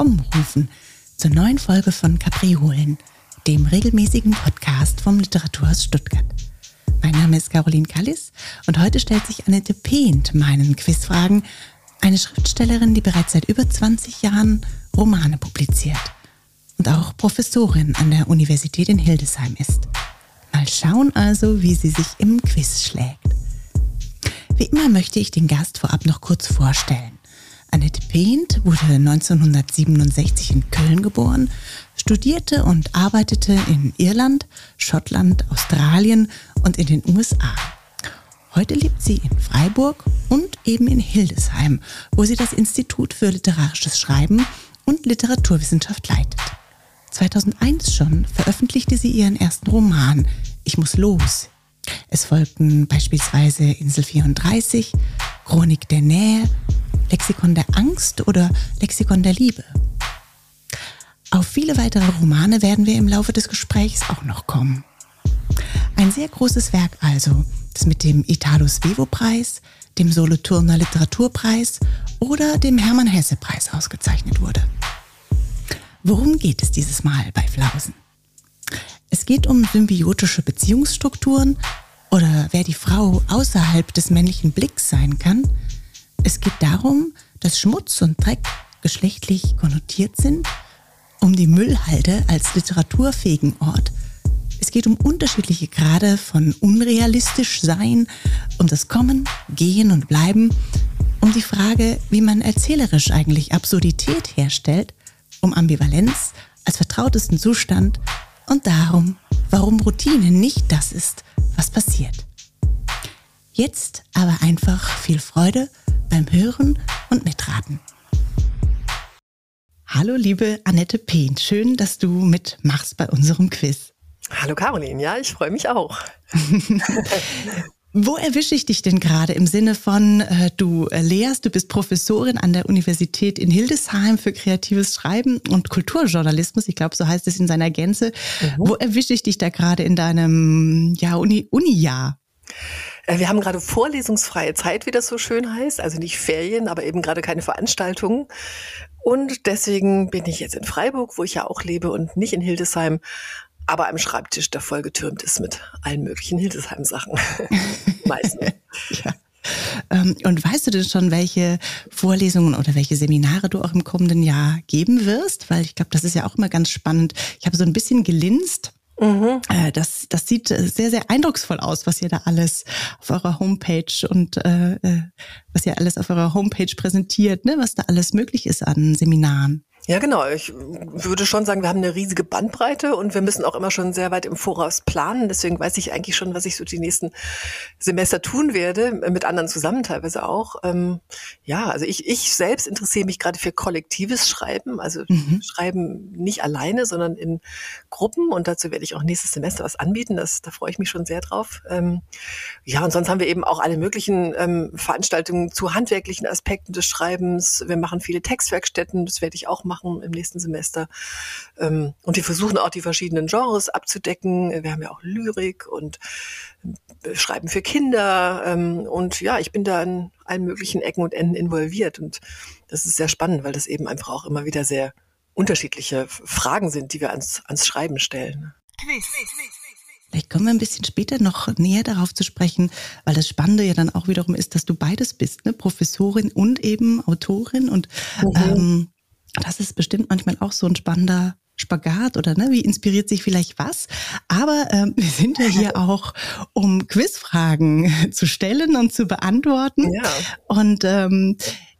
willkommen rufen zur neuen Folge von Kapriolen, dem regelmäßigen Podcast vom Literaturhaus Stuttgart. Mein Name ist Caroline Kallis und heute stellt sich Annette Pehnt meinen Quizfragen, eine Schriftstellerin, die bereits seit über 20 Jahren Romane publiziert und auch Professorin an der Universität in Hildesheim ist. Mal schauen also, wie sie sich im Quiz schlägt. Wie immer möchte ich den Gast vorab noch kurz vorstellen. Annette Pehnt wurde 1967 in Köln geboren, studierte und arbeitete in Irland, Schottland, Australien und in den USA. Heute lebt sie in Freiburg und eben in Hildesheim, wo sie das Institut für literarisches Schreiben und Literaturwissenschaft leitet. 2001 schon veröffentlichte sie ihren ersten Roman Ich muss los. Es folgten beispielsweise Insel 34, Chronik der Nähe, Lexikon der Angst oder Lexikon der Liebe. Auf viele weitere Romane werden wir im Laufe des Gesprächs auch noch kommen. Ein sehr großes Werk also, das mit dem Italo Svevo Preis, dem Solothurner Literaturpreis oder dem Hermann Hesse Preis ausgezeichnet wurde. Worum geht es dieses Mal bei Flausen? Es geht um symbiotische Beziehungsstrukturen oder wer die Frau außerhalb des männlichen Blicks sein kann. Es geht darum, dass Schmutz und Dreck geschlechtlich konnotiert sind, um die Müllhalde als literaturfähigen Ort. Es geht um unterschiedliche Grade von unrealistisch sein, um das Kommen, Gehen und Bleiben, um die Frage, wie man erzählerisch eigentlich Absurdität herstellt, um Ambivalenz als vertrautesten Zustand und darum, warum Routine nicht das ist, was passiert. Jetzt aber einfach viel Freude beim Hören und Mitraten. Hallo liebe Annette Pehn, schön, dass du mitmachst bei unserem Quiz. Hallo Caroline, ja, ich freue mich auch. Wo erwische ich dich denn gerade im Sinne von, äh, du äh, lehrst, du bist Professorin an der Universität in Hildesheim für kreatives Schreiben und Kulturjournalismus, ich glaube, so heißt es in seiner Gänze. Mhm. Wo erwische ich dich da gerade in deinem ja, Uni, Uni-Jahr? Äh, wir haben gerade vorlesungsfreie Zeit, wie das so schön heißt, also nicht Ferien, aber eben gerade keine Veranstaltungen. Und deswegen bin ich jetzt in Freiburg, wo ich ja auch lebe und nicht in Hildesheim aber am Schreibtisch, der vollgetürmt ist mit allen möglichen Hildesheim-Sachen. Meistens. ja. Ähm, und weißt du denn schon, welche Vorlesungen oder welche Seminare du auch im kommenden Jahr geben wirst? Weil ich glaube, das ist ja auch immer ganz spannend. Ich habe so ein bisschen gelinst. Mhm. Äh, das, das sieht sehr, sehr eindrucksvoll aus, was ihr da alles auf eurer Homepage und äh, äh, was ihr alles auf eurer Homepage präsentiert, ne? was da alles möglich ist an Seminaren. Ja, genau. Ich würde schon sagen, wir haben eine riesige Bandbreite und wir müssen auch immer schon sehr weit im Voraus planen. Deswegen weiß ich eigentlich schon, was ich so die nächsten Semester tun werde, mit anderen zusammen teilweise auch. Ähm, ja, also ich, ich selbst interessiere mich gerade für kollektives Schreiben, also mhm. Schreiben nicht alleine, sondern in Gruppen und dazu werde ich auch nächstes Semester was anbieten. Das, da freue ich mich schon sehr drauf. Ähm, ja, und sonst haben wir eben auch alle möglichen ähm, Veranstaltungen zu handwerklichen Aspekten des Schreibens. Wir machen viele Textwerkstätten, das werde ich auch machen im nächsten Semester. Ähm, und wir versuchen auch die verschiedenen Genres abzudecken. Wir haben ja auch Lyrik und äh, Schreiben für Kinder. Ähm, und ja, ich bin da in allen möglichen Ecken und Enden involviert. Und das ist sehr spannend, weil das eben einfach auch immer wieder sehr unterschiedliche Fragen sind, die wir ans, ans Schreiben stellen. Quiz. Vielleicht kommen wir ein bisschen später noch näher darauf zu sprechen, weil das Spannende ja dann auch wiederum ist, dass du beides bist, ne? Professorin und eben Autorin. Und mhm. ähm, das ist bestimmt manchmal auch so ein spannender Spagat oder ne, wie inspiriert sich vielleicht was. Aber ähm, wir sind ja hier auch, um Quizfragen zu stellen und zu beantworten. Ja. Und ähm,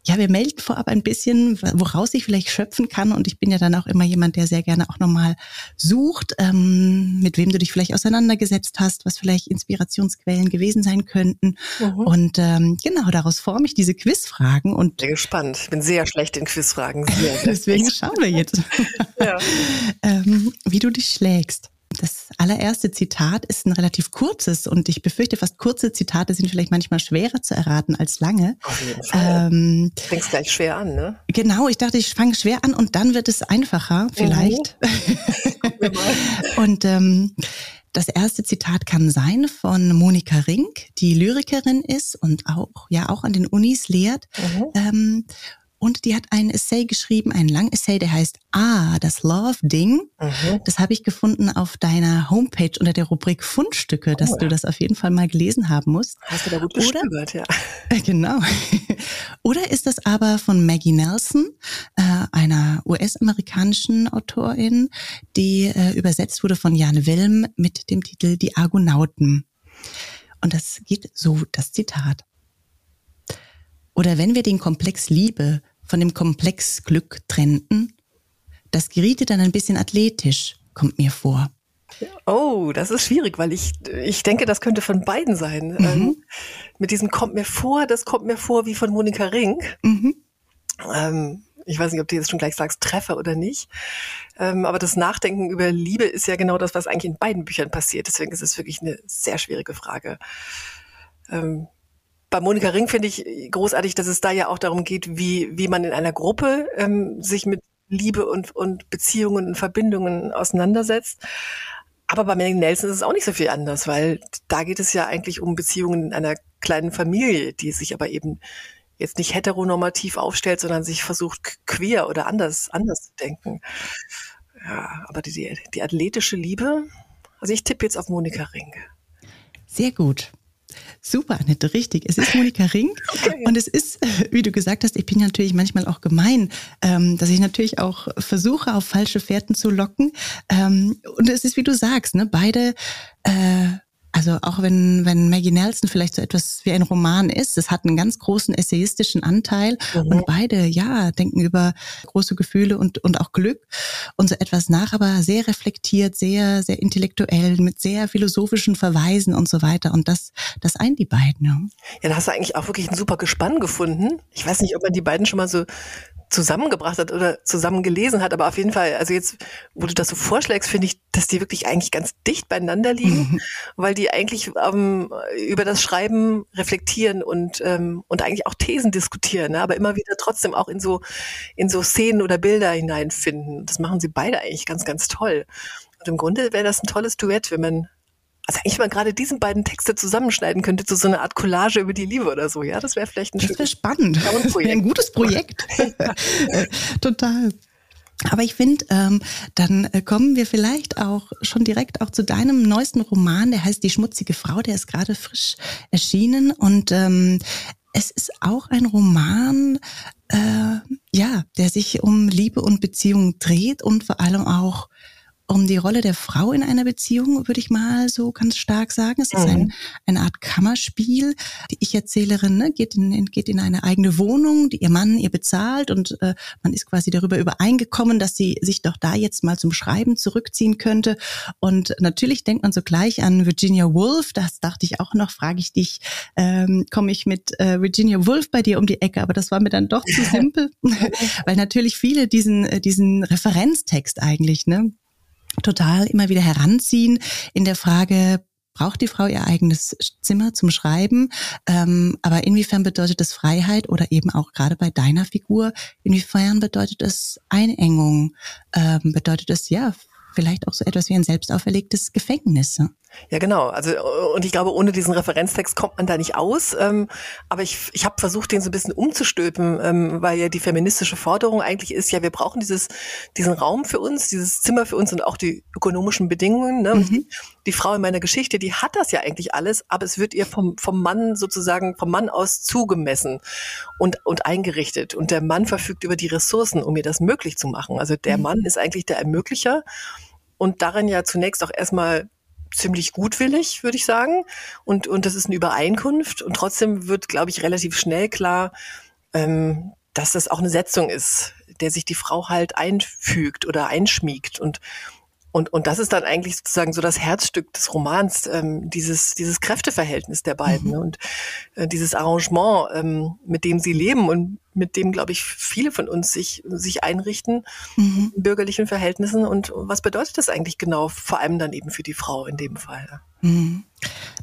ja, wir melden vorab ein bisschen, woraus ich vielleicht schöpfen kann. Und ich bin ja dann auch immer jemand, der sehr gerne auch nochmal sucht, ähm, mit wem du dich vielleicht auseinandergesetzt hast, was vielleicht Inspirationsquellen gewesen sein könnten. Mhm. Und ähm, genau, daraus forme ich diese Quizfragen. Und bin gespannt. Ich bin sehr schlecht in Quizfragen. Sehr, sehr Deswegen schauen wir jetzt, ja. ähm, wie du dich schlägst. Das allererste Zitat ist ein relativ kurzes und ich befürchte, fast kurze Zitate sind vielleicht manchmal schwerer zu erraten als lange. Auf jeden Fall. Ähm, Fängst gleich schwer an, ne? Genau, ich dachte, ich fange schwer an und dann wird es einfacher, vielleicht. Mhm. und ähm, das erste Zitat kann sein von Monika Rink, die Lyrikerin ist und auch ja auch an den Unis lehrt. Mhm. Ähm, und die hat einen Essay geschrieben, einen langen Essay, der heißt Ah, das Love-Ding. Mhm. Das habe ich gefunden auf deiner Homepage unter der Rubrik Fundstücke, dass oh, du das auf jeden Fall mal gelesen haben musst. Hast du da gut gestöbert, ja. Genau. Oder ist das aber von Maggie Nelson, äh, einer US-amerikanischen Autorin, die äh, übersetzt wurde von Jan Wilm mit dem Titel Die Argonauten. Und das geht so, das Zitat. Oder wenn wir den Komplex Liebe von dem Komplex Glück trennten. Das geriete dann ein bisschen athletisch, kommt mir vor. Oh, das ist schwierig, weil ich, ich denke, das könnte von beiden sein. Mhm. Ähm, mit diesem kommt mir vor, das kommt mir vor wie von Monika Ring. Mhm. Ähm, ich weiß nicht, ob du jetzt schon gleich sagst, Treffer oder nicht. Ähm, aber das Nachdenken über Liebe ist ja genau das, was eigentlich in beiden Büchern passiert. Deswegen ist es wirklich eine sehr schwierige Frage. Bei Monika Ring finde ich großartig, dass es da ja auch darum geht, wie, wie man in einer Gruppe ähm, sich mit Liebe und, und Beziehungen und Verbindungen auseinandersetzt. Aber bei Manning Nelson ist es auch nicht so viel anders, weil da geht es ja eigentlich um Beziehungen in einer kleinen Familie, die sich aber eben jetzt nicht heteronormativ aufstellt, sondern sich versucht queer oder anders, anders zu denken. Ja, aber die, die athletische Liebe, also ich tippe jetzt auf Monika Ring. Sehr gut. Super, Annette, richtig. Es ist Monika Ring okay. und es ist, wie du gesagt hast, ich bin natürlich manchmal auch gemein, ähm, dass ich natürlich auch versuche, auf falsche Fährten zu locken. Ähm, und es ist, wie du sagst, ne, beide äh, also auch wenn, wenn Maggie Nelson vielleicht so etwas wie ein Roman ist, es hat einen ganz großen essayistischen Anteil mhm. und beide, ja, denken über große Gefühle und, und auch Glück und so etwas nach, aber sehr reflektiert, sehr, sehr intellektuell, mit sehr philosophischen Verweisen und so weiter. Und das, das eint die beiden. Ja, ja da hast du eigentlich auch wirklich ein super Gespann gefunden. Ich weiß nicht, ob man die beiden schon mal so zusammengebracht hat oder zusammen gelesen hat, aber auf jeden Fall, also jetzt, wo du das so vorschlägst, finde ich, dass die wirklich eigentlich ganz dicht beieinander liegen, weil die eigentlich ähm, über das Schreiben reflektieren und ähm, und eigentlich auch Thesen diskutieren, ne? aber immer wieder trotzdem auch in so in so Szenen oder Bilder hineinfinden. Das machen sie beide eigentlich ganz, ganz toll. Und im Grunde wäre das ein tolles Duett, wenn man also eigentlich mal gerade diesen beiden Texte zusammenschneiden könnte zu so einer Art Collage über die Liebe oder so. Ja, das wäre vielleicht ein Das wäre spannend. Das wäre ein gutes Projekt. Total. Aber ich finde, ähm, dann äh, kommen wir vielleicht auch schon direkt auch zu deinem neuesten Roman, der heißt Die schmutzige Frau, der ist gerade frisch erschienen. Und ähm, es ist auch ein Roman, äh, ja, der sich um Liebe und Beziehung dreht und vor allem auch um die Rolle der Frau in einer Beziehung, würde ich mal so ganz stark sagen. Es ist mhm. ein, eine Art Kammerspiel. Die Ich-Erzählerin ne, geht, in, geht in eine eigene Wohnung, die ihr Mann ihr bezahlt und äh, man ist quasi darüber übereingekommen, dass sie sich doch da jetzt mal zum Schreiben zurückziehen könnte. Und natürlich denkt man so gleich an Virginia Woolf. Das dachte ich auch noch, frage ich dich, ähm, komme ich mit äh, Virginia Woolf bei dir um die Ecke? Aber das war mir dann doch zu simpel, weil natürlich viele diesen, äh, diesen Referenztext eigentlich, ne, total immer wieder heranziehen in der Frage, braucht die Frau ihr eigenes Zimmer zum Schreiben? Ähm, aber inwiefern bedeutet das Freiheit oder eben auch gerade bei deiner Figur, inwiefern bedeutet es Einengung? Ähm, bedeutet es ja vielleicht auch so etwas wie ein selbst auferlegtes Gefängnis? Ne? Ja, genau. Also und ich glaube, ohne diesen Referenztext kommt man da nicht aus. Ähm, aber ich, ich habe versucht, den so ein bisschen umzustülpen, ähm, weil ja die feministische Forderung eigentlich ist, ja, wir brauchen dieses, diesen Raum für uns, dieses Zimmer für uns und auch die ökonomischen Bedingungen. Ne? Mhm. Die, Frau in meiner Geschichte, die hat das ja eigentlich alles, aber es wird ihr vom, vom Mann sozusagen, vom Mann aus zugemessen und, und eingerichtet. Und der Mann verfügt über die Ressourcen, um ihr das möglich zu machen. Also der mhm. Mann ist eigentlich der Ermöglicher und darin ja zunächst auch erstmal ziemlich gutwillig, würde ich sagen. Und, und das ist eine Übereinkunft. Und trotzdem wird, glaube ich, relativ schnell klar, ähm, dass das auch eine Setzung ist, der sich die Frau halt einfügt oder einschmiegt. Und und, und das ist dann eigentlich sozusagen so das Herzstück des Romans, ähm, dieses, dieses Kräfteverhältnis der beiden mhm. Und äh, dieses Arrangement, ähm, mit dem sie leben und mit dem, glaube ich, viele von uns sich, sich einrichten, mhm. in bürgerlichen Verhältnissen. Und was bedeutet das eigentlich genau, vor allem dann eben für die Frau in dem Fall? Mhm.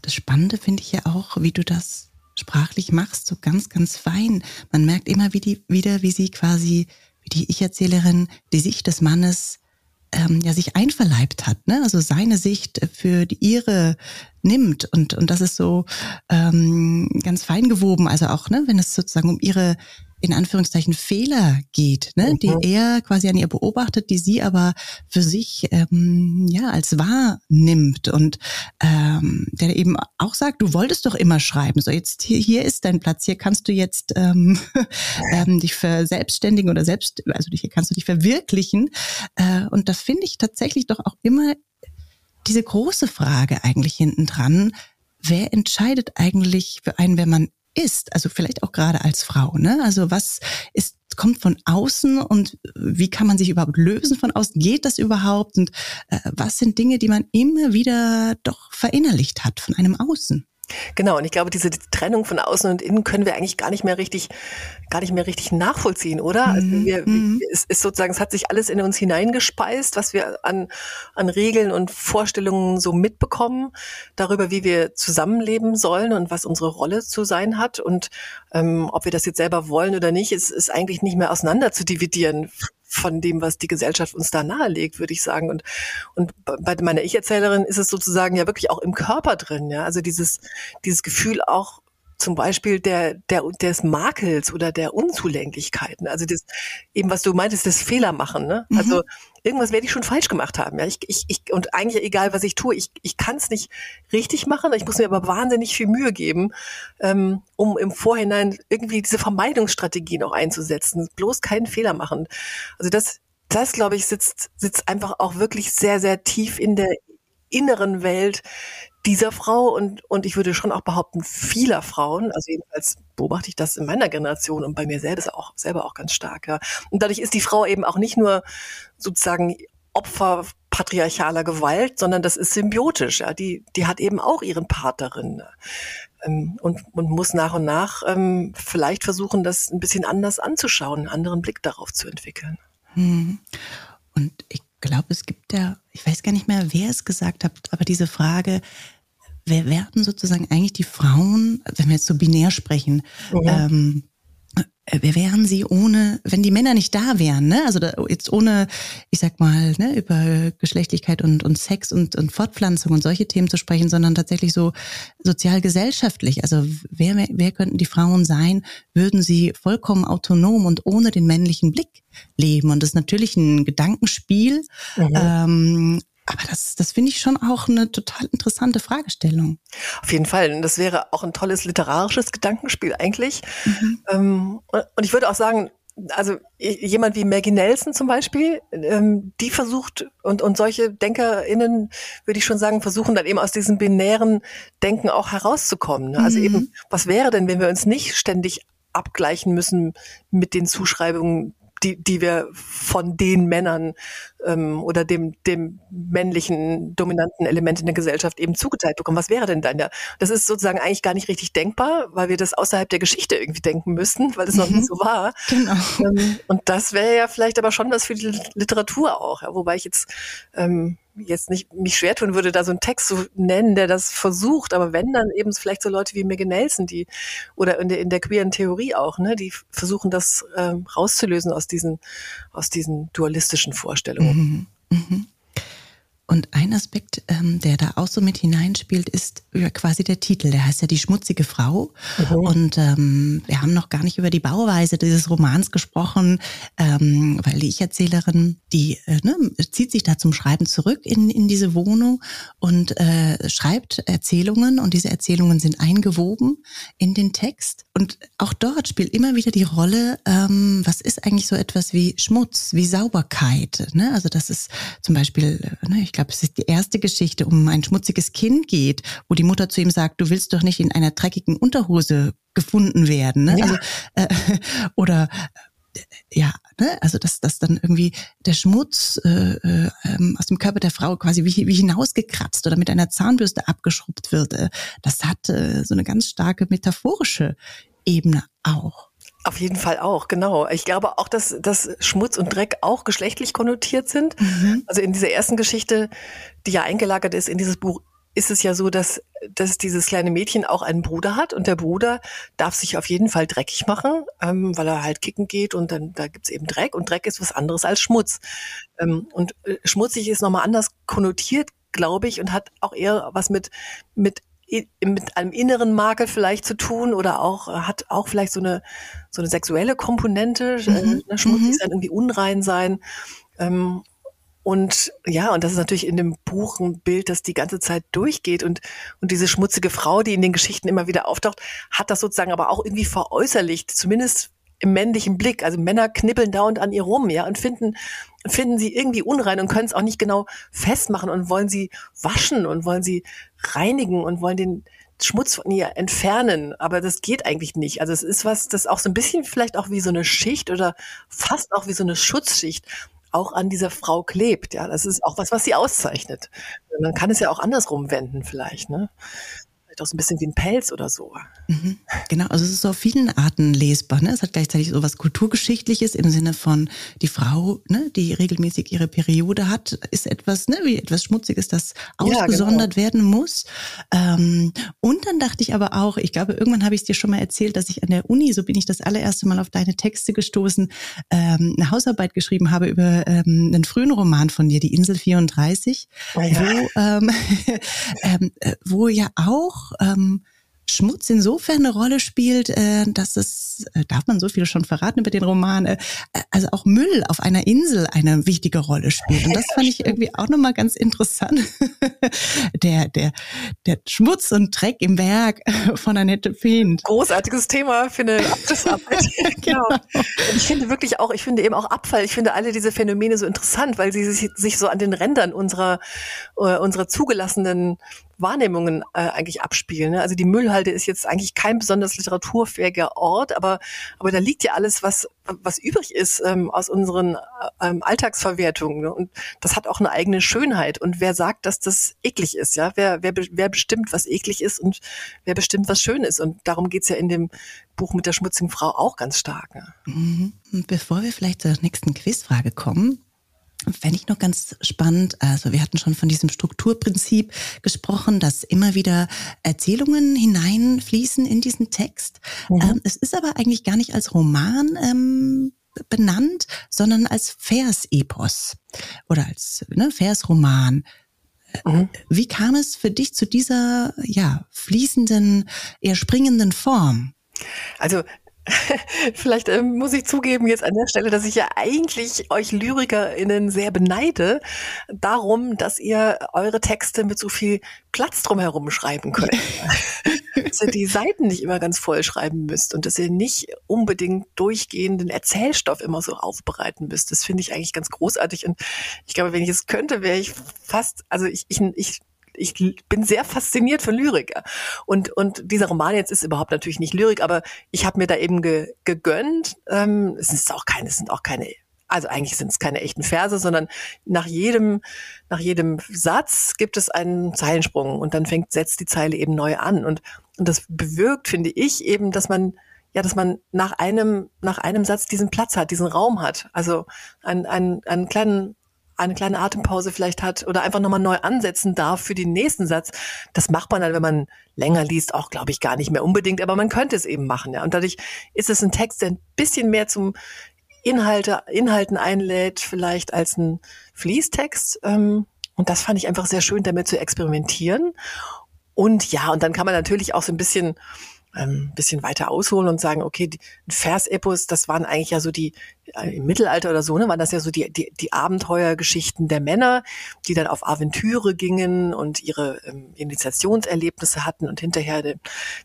Das Spannende finde ich ja auch, wie du das sprachlich machst, so ganz, ganz fein. Man merkt immer wie die, wieder, wie sie quasi, wie die Ich-Erzählerin, die Sicht des Mannes ähm, ja sich einverleibt hat, ne? also seine Sicht für die ihre nimmt und und das ist so ähm, ganz fein gewoben, also auch ne, wenn es sozusagen um ihre in Anführungszeichen Fehler geht, ne? Mhm. die er quasi an ihr beobachtet, die sie aber für sich ähm, ja als wahr nimmt. Und ähm, der eben auch sagt, du wolltest doch immer schreiben, so jetzt hier, hier ist dein Platz, hier kannst du jetzt ähm, ähm, dich verselbstständigen oder selbst, also hier kannst du dich verwirklichen. Äh, und da finde ich tatsächlich doch auch immer diese große Frage eigentlich hinten dran, wer entscheidet eigentlich für einen, wer man ist? Also vielleicht auch gerade als Frau, ne? Also was ist, kommt von außen und wie kann man sich überhaupt lösen von außen? Geht das überhaupt? Und äh, was sind Dinge, die man immer wieder doch verinnerlicht hat von einem Außen? Genau, und ich glaube, diese Trennung von außen und innen können wir eigentlich gar nicht mehr richtig, gar nicht mehr richtig nachvollziehen, oder? Also mhm. Wir, mhm. es ist sozusagen, es hat sich alles in uns hineingespeist, was wir an, an Regeln und Vorstellungen so mitbekommen, darüber, wie wir zusammenleben sollen und was unsere Rolle zu sein hat. Und ähm, ob wir das jetzt selber wollen oder nicht, ist, ist eigentlich nicht mehr auseinander zu dividieren von dem, was die Gesellschaft uns da nahelegt, würde ich sagen. Und, und bei meiner Ich-Erzählerin ist es sozusagen ja wirklich auch im Körper drin, ja. Also dieses, dieses Gefühl auch zum Beispiel der, der, des Makels oder der Unzulänglichkeiten. Also das, eben was du meintest, das Fehler machen. Ne? Mhm. Also irgendwas werde ich schon falsch gemacht haben. Ja? Ich, ich, ich, und eigentlich egal, was ich tue, ich, ich kann es nicht richtig machen. Ich muss mir aber wahnsinnig viel Mühe geben, ähm, um im Vorhinein irgendwie diese Vermeidungsstrategien auch einzusetzen. Bloß keinen Fehler machen. Also das, das glaube ich, sitzt, sitzt einfach auch wirklich sehr, sehr tief in der inneren Welt dieser Frau und, und ich würde schon auch behaupten, vieler Frauen, also jedenfalls beobachte ich das in meiner Generation und bei mir selbst auch, selber auch ganz stark. Ja. Und dadurch ist die Frau eben auch nicht nur sozusagen Opfer patriarchaler Gewalt, sondern das ist symbiotisch. Ja. Die, die hat eben auch ihren Part darin. Ähm, und, und muss nach und nach ähm, vielleicht versuchen, das ein bisschen anders anzuschauen, einen anderen Blick darauf zu entwickeln. Hm. Und ich glaube, es gibt ja, ich weiß gar nicht mehr, wer es gesagt hat, aber diese Frage, wer werden sozusagen eigentlich die Frauen, wenn wir jetzt so binär sprechen, mhm. ähm, äh, wer wären sie ohne, wenn die Männer nicht da wären, ne? Also da, jetzt ohne, ich sag mal, ne, über Geschlechtlichkeit und, und Sex und, und Fortpflanzung und solche Themen zu sprechen, sondern tatsächlich so sozial-gesellschaftlich. Also wer, wer könnten die Frauen sein, würden sie vollkommen autonom und ohne den männlichen Blick leben? Und das ist natürlich ein Gedankenspiel, mhm. ähm, aber das, das finde ich schon auch eine total interessante Fragestellung. Auf jeden Fall. Und das wäre auch ein tolles literarisches Gedankenspiel eigentlich. Mhm. Ähm, und ich würde auch sagen, also jemand wie Maggie Nelson zum Beispiel, ähm, die versucht und, und solche DenkerInnen, würde ich schon sagen, versuchen dann eben aus diesem binären Denken auch herauszukommen. Ne? Also mhm. eben, was wäre denn, wenn wir uns nicht ständig abgleichen müssen mit den Zuschreibungen die, die wir von den Männern ähm, oder dem, dem männlichen dominanten Element in der Gesellschaft eben zugeteilt bekommen. Was wäre denn dann da? Das ist sozusagen eigentlich gar nicht richtig denkbar, weil wir das außerhalb der Geschichte irgendwie denken müssten, weil es noch nicht mhm. so war. Genau. Ähm, und das wäre ja vielleicht aber schon was für die Literatur auch, ja, wobei ich jetzt ähm, jetzt nicht mich schwer tun würde, da so einen Text zu nennen, der das versucht, aber wenn dann eben vielleicht so Leute wie Megan Nelson, die oder in der, in der queeren Theorie auch, ne, die versuchen das ähm, rauszulösen aus diesen aus diesen dualistischen Vorstellungen. Mhm. Mhm. Und ein Aspekt, ähm, der da auch so mit hineinspielt, ist quasi der Titel. Der heißt ja Die schmutzige Frau. Mhm. Und ähm, wir haben noch gar nicht über die Bauweise dieses Romans gesprochen, ähm, weil die Ich-Erzählerin, die äh, ne, zieht sich da zum Schreiben zurück in, in diese Wohnung und äh, schreibt Erzählungen. Und diese Erzählungen sind eingewoben in den Text. Und auch dort spielt immer wieder die Rolle, ähm, was ist eigentlich so etwas wie Schmutz, wie Sauberkeit. Ne? Also das ist zum Beispiel, äh, ne, ich glaube, es ist die erste Geschichte, um ein schmutziges Kind geht, wo die Mutter zu ihm sagt, du willst doch nicht in einer dreckigen Unterhose gefunden werden. Ne? Ja. Also, äh, oder äh, ja, ne? also dass, dass dann irgendwie der Schmutz äh, äh, ähm, aus dem Körper der Frau quasi wie, wie hinausgekratzt oder mit einer Zahnbürste abgeschrubbt wird, äh, das hat äh, so eine ganz starke metaphorische Ebene auch. Auf jeden Fall auch, genau. Ich glaube auch, dass, dass Schmutz und Dreck auch geschlechtlich konnotiert sind. Mhm. Also in dieser ersten Geschichte, die ja eingelagert ist in dieses Buch, ist es ja so, dass, dass dieses kleine Mädchen auch einen Bruder hat und der Bruder darf sich auf jeden Fall dreckig machen, ähm, weil er halt kicken geht und dann da gibt's eben Dreck und Dreck ist was anderes als Schmutz. Ähm, und äh, schmutzig ist nochmal anders konnotiert, glaube ich, und hat auch eher was mit, mit mit einem inneren Makel vielleicht zu tun oder auch hat auch vielleicht so eine so eine sexuelle Komponente. Mhm. Äh, schmutzig mhm. sein, irgendwie unrein sein. Ähm, und ja, und das ist natürlich in dem Buch ein Bild, das die ganze Zeit durchgeht. Und, und diese schmutzige Frau, die in den Geschichten immer wieder auftaucht, hat das sozusagen aber auch irgendwie veräußerlicht, zumindest im männlichen Blick. Also Männer knibbeln dauernd an ihr rum, ja, und finden, finden sie irgendwie unrein und können es auch nicht genau festmachen und wollen sie waschen und wollen sie reinigen und wollen den Schmutz von ihr entfernen. Aber das geht eigentlich nicht. Also es ist was, das auch so ein bisschen vielleicht auch wie so eine Schicht oder fast auch wie so eine Schutzschicht auch an dieser Frau klebt. Ja, das ist auch was, was sie auszeichnet. Man kann es ja auch andersrum wenden vielleicht. Ne? Vielleicht auch so ein bisschen wie ein Pelz oder so. Mhm. Genau, also es ist so auf vielen Arten lesbar. Ne? Es hat gleichzeitig so was Kulturgeschichtliches im Sinne von die Frau, ne, die regelmäßig ihre Periode hat, ist etwas, ne, wie etwas Schmutziges, das ausgesondert ja, genau. werden muss. Ähm, und dann dachte ich aber auch, ich glaube, irgendwann habe ich es dir schon mal erzählt, dass ich an der Uni, so bin ich das allererste Mal auf deine Texte gestoßen, ähm, eine Hausarbeit geschrieben habe über ähm, einen frühen Roman von dir, Die Insel 34, oh ja. wo, ähm, ähm, äh, wo ja auch ähm, Schmutz insofern eine Rolle spielt, äh, dass es, äh, darf man so viel schon verraten über den Roman, äh, also auch Müll auf einer Insel eine wichtige Rolle spielt. Und das fand ich irgendwie auch nochmal ganz interessant. der, der, der Schmutz und Dreck im Werk von Annette Fehnt. Großartiges Thema für eine Abrissarbeit. genau. Und ich finde wirklich auch, ich finde eben auch Abfall, ich finde alle diese Phänomene so interessant, weil sie sich, sich so an den Rändern unserer, äh, unserer zugelassenen Wahrnehmungen äh, eigentlich abspielen. Ne? Also die Müllhalde ist jetzt eigentlich kein besonders literaturfähiger Ort, aber, aber da liegt ja alles, was, was übrig ist ähm, aus unseren äh, ähm, Alltagsverwertungen. Ne? Und das hat auch eine eigene Schönheit. Und wer sagt, dass das eklig ist? Ja, wer, wer, wer bestimmt, was eklig ist und wer bestimmt, was schön ist? Und darum geht's ja in dem Buch mit der schmutzigen Frau auch ganz stark. Ne? Mhm. Bevor wir vielleicht zur nächsten Quizfrage kommen, Fände ich noch ganz spannend. Also wir hatten schon von diesem Strukturprinzip gesprochen, dass immer wieder Erzählungen hineinfließen in diesen Text. Mhm. Ähm, es ist aber eigentlich gar nicht als Roman ähm, benannt, sondern als Versepos oder als ne, Versroman. Mhm. Wie kam es für dich zu dieser ja fließenden, eher springenden Form? Also Vielleicht ähm, muss ich zugeben jetzt an der Stelle, dass ich ja eigentlich euch LyrikerInnen sehr beneide darum, dass ihr eure Texte mit so viel Platz drumherum schreiben könnt. dass ihr die Seiten nicht immer ganz voll schreiben müsst und dass ihr nicht unbedingt durchgehenden Erzählstoff immer so aufbereiten müsst. Das finde ich eigentlich ganz großartig und ich glaube, wenn ich es könnte, wäre ich fast, also ich, ich, ich ich bin sehr fasziniert von Lyrik. Und, und dieser Roman jetzt ist überhaupt natürlich nicht Lyrik, aber ich habe mir da eben ge, gegönnt. Ähm, es ist auch keine, es sind auch keine also eigentlich sind es keine echten Verse, sondern nach jedem, nach jedem Satz gibt es einen Zeilensprung und dann fängt, setzt die Zeile eben neu an. Und, und das bewirkt, finde ich, eben, dass man, ja, dass man nach einem, nach einem Satz diesen Platz hat, diesen Raum hat. Also einen, einen, einen kleinen eine kleine Atempause vielleicht hat oder einfach nochmal neu ansetzen darf für den nächsten Satz. Das macht man dann, wenn man länger liest, auch, glaube ich, gar nicht mehr unbedingt, aber man könnte es eben machen. Ja. Und dadurch ist es ein Text, der ein bisschen mehr zum Inhalte, Inhalten einlädt, vielleicht als ein Fließtext. Ähm, und das fand ich einfach sehr schön, damit zu experimentieren. Und ja, und dann kann man natürlich auch so ein bisschen ähm, bisschen weiter ausholen und sagen, okay, die Versepos, das waren eigentlich ja so die, äh, im Mittelalter oder so, ne, waren das ja so die, die, die Abenteuergeschichten der Männer, die dann auf Aventüre gingen und ihre ähm, Initiationserlebnisse hatten und hinterher de,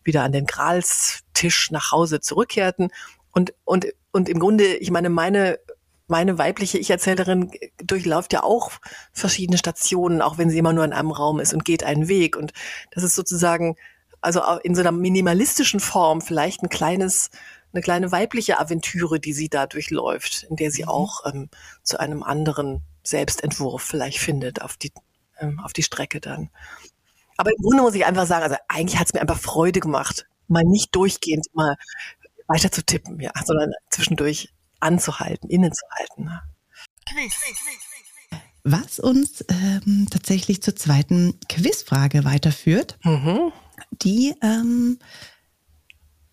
wieder an den Gralstisch nach Hause zurückkehrten. Und, und, und im Grunde, ich meine, meine meine weibliche Ich-Erzählerin durchläuft ja auch verschiedene Stationen, auch wenn sie immer nur in einem Raum ist und geht einen Weg. Und das ist sozusagen also in so einer minimalistischen Form vielleicht ein kleines, eine kleine weibliche Aventüre, die sie da durchläuft, in der sie mhm. auch ähm, zu einem anderen Selbstentwurf vielleicht findet auf die, ähm, auf die Strecke dann. Aber im Grunde muss ich einfach sagen, also eigentlich hat es mir einfach Freude gemacht, mal nicht durchgehend mal weiter zu tippen, ja, sondern zwischendurch anzuhalten, innezuhalten. Ne? Was uns ähm, tatsächlich zur zweiten Quizfrage weiterführt. Mhm die ähm,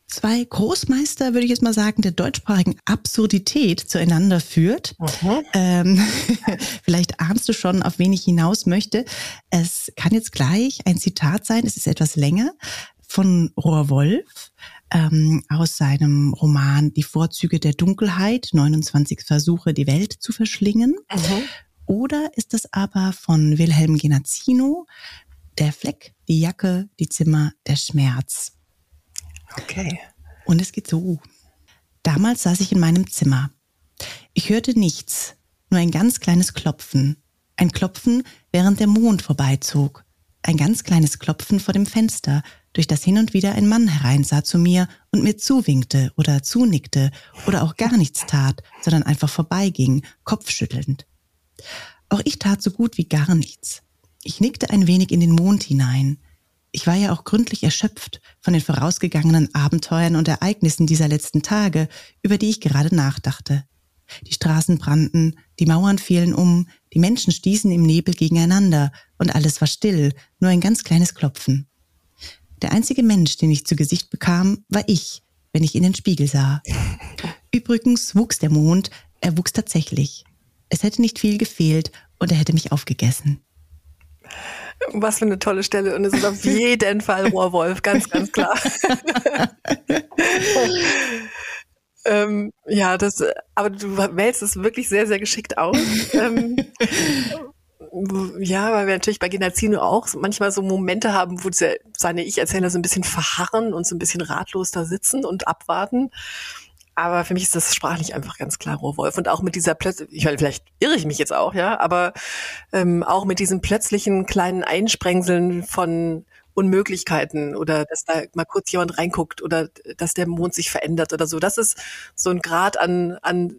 zwei Großmeister, würde ich jetzt mal sagen, der deutschsprachigen Absurdität zueinander führt. Mhm. Ähm, vielleicht ahnst du schon, auf wen ich hinaus möchte. Es kann jetzt gleich ein Zitat sein, es ist etwas länger, von Rohrwolf ähm, aus seinem Roman Die Vorzüge der Dunkelheit, 29 Versuche, die Welt zu verschlingen. Mhm. Oder ist es aber von Wilhelm Genazzino, Der Fleck, die Jacke, die Zimmer, der Schmerz. Okay. Und es geht so. Damals saß ich in meinem Zimmer. Ich hörte nichts, nur ein ganz kleines Klopfen. Ein Klopfen, während der Mond vorbeizog. Ein ganz kleines Klopfen vor dem Fenster, durch das hin und wieder ein Mann hereinsah zu mir und mir zuwinkte oder zunickte oder auch gar nichts tat, sondern einfach vorbeiging, kopfschüttelnd. Auch ich tat so gut wie gar nichts. Ich nickte ein wenig in den Mond hinein. Ich war ja auch gründlich erschöpft von den vorausgegangenen Abenteuern und Ereignissen dieser letzten Tage, über die ich gerade nachdachte. Die Straßen brannten, die Mauern fielen um, die Menschen stießen im Nebel gegeneinander und alles war still, nur ein ganz kleines Klopfen. Der einzige Mensch, den ich zu Gesicht bekam, war ich, wenn ich in den Spiegel sah. Übrigens wuchs der Mond, er wuchs tatsächlich. Es hätte nicht viel gefehlt und er hätte mich aufgegessen. Was für eine tolle Stelle und es ist auf jeden Fall Rohrwolf, ganz, ganz klar. ähm, ja, das, aber du wählst es wirklich sehr, sehr geschickt aus. ähm, ja, weil wir natürlich bei Genazino auch manchmal so Momente haben, wo seine Ich-Erzähler so ein bisschen verharren und so ein bisschen ratlos da sitzen und abwarten. Aber für mich ist das sprachlich einfach ganz klar Rohrwolf. Und auch mit dieser plötzlich, ich meine, vielleicht irre ich mich jetzt auch, ja, aber ähm, auch mit diesen plötzlichen kleinen Einsprengseln von Unmöglichkeiten oder dass da mal kurz jemand reinguckt oder dass der Mond sich verändert oder so. Das ist so ein Grad an, an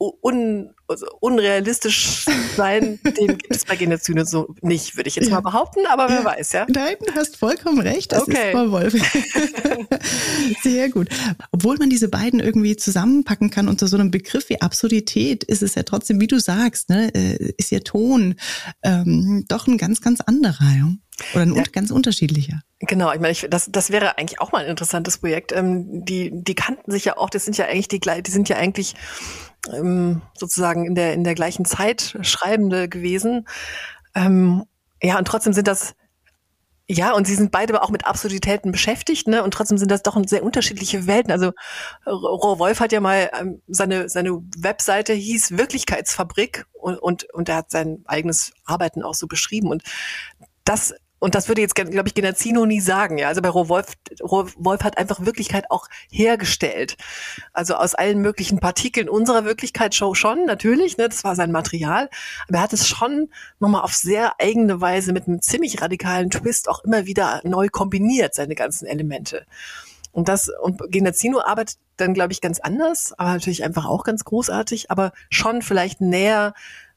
un, also unrealistisch sein, den gibt es bei Genozide so nicht, würde ich jetzt ja. mal behaupten, aber wer weiß, ja. Nein, du hast vollkommen recht. Das okay. ist Frau Wolf. Sehr gut. Obwohl man diese beiden irgendwie zusammenpacken kann unter so einem Begriff wie Absurdität, ist es ja trotzdem, wie du sagst, ne, äh, ist ihr Ton ähm, doch ein ganz, ganz anderer. Ja? Oder ein ja. ganz unterschiedlicher. Genau, ich meine, ich, das, das wäre eigentlich auch mal ein interessantes Projekt. Ähm, die, die kannten sich ja auch, das sind ja eigentlich die, die sind ja eigentlich ähm, sozusagen in der, in der gleichen Zeit Schreibende gewesen. Ähm, ja, und trotzdem sind das ja, und sie sind beide auch mit Absurditäten beschäftigt, ne? Und trotzdem sind das doch sehr unterschiedliche Welten. Also Rohr Wolf hat ja mal ähm, seine seine Webseite hieß Wirklichkeitsfabrik und und und er hat sein eigenes Arbeiten auch so beschrieben und das und das würde jetzt, glaube ich, Genazzino nie sagen. Ja, also bei Rohrwolf, Rohrwolf hat einfach Wirklichkeit auch hergestellt. Also aus allen möglichen Partikeln unserer Wirklichkeit schon, natürlich, ne, das war sein Material. Aber er hat es schon nochmal auf sehr eigene Weise mit einem ziemlich radikalen Twist auch immer wieder neu kombiniert, seine ganzen Elemente. Und das, und Genazzino arbeitet dann, glaube ich, ganz anders, aber natürlich einfach auch ganz großartig, aber schon vielleicht näher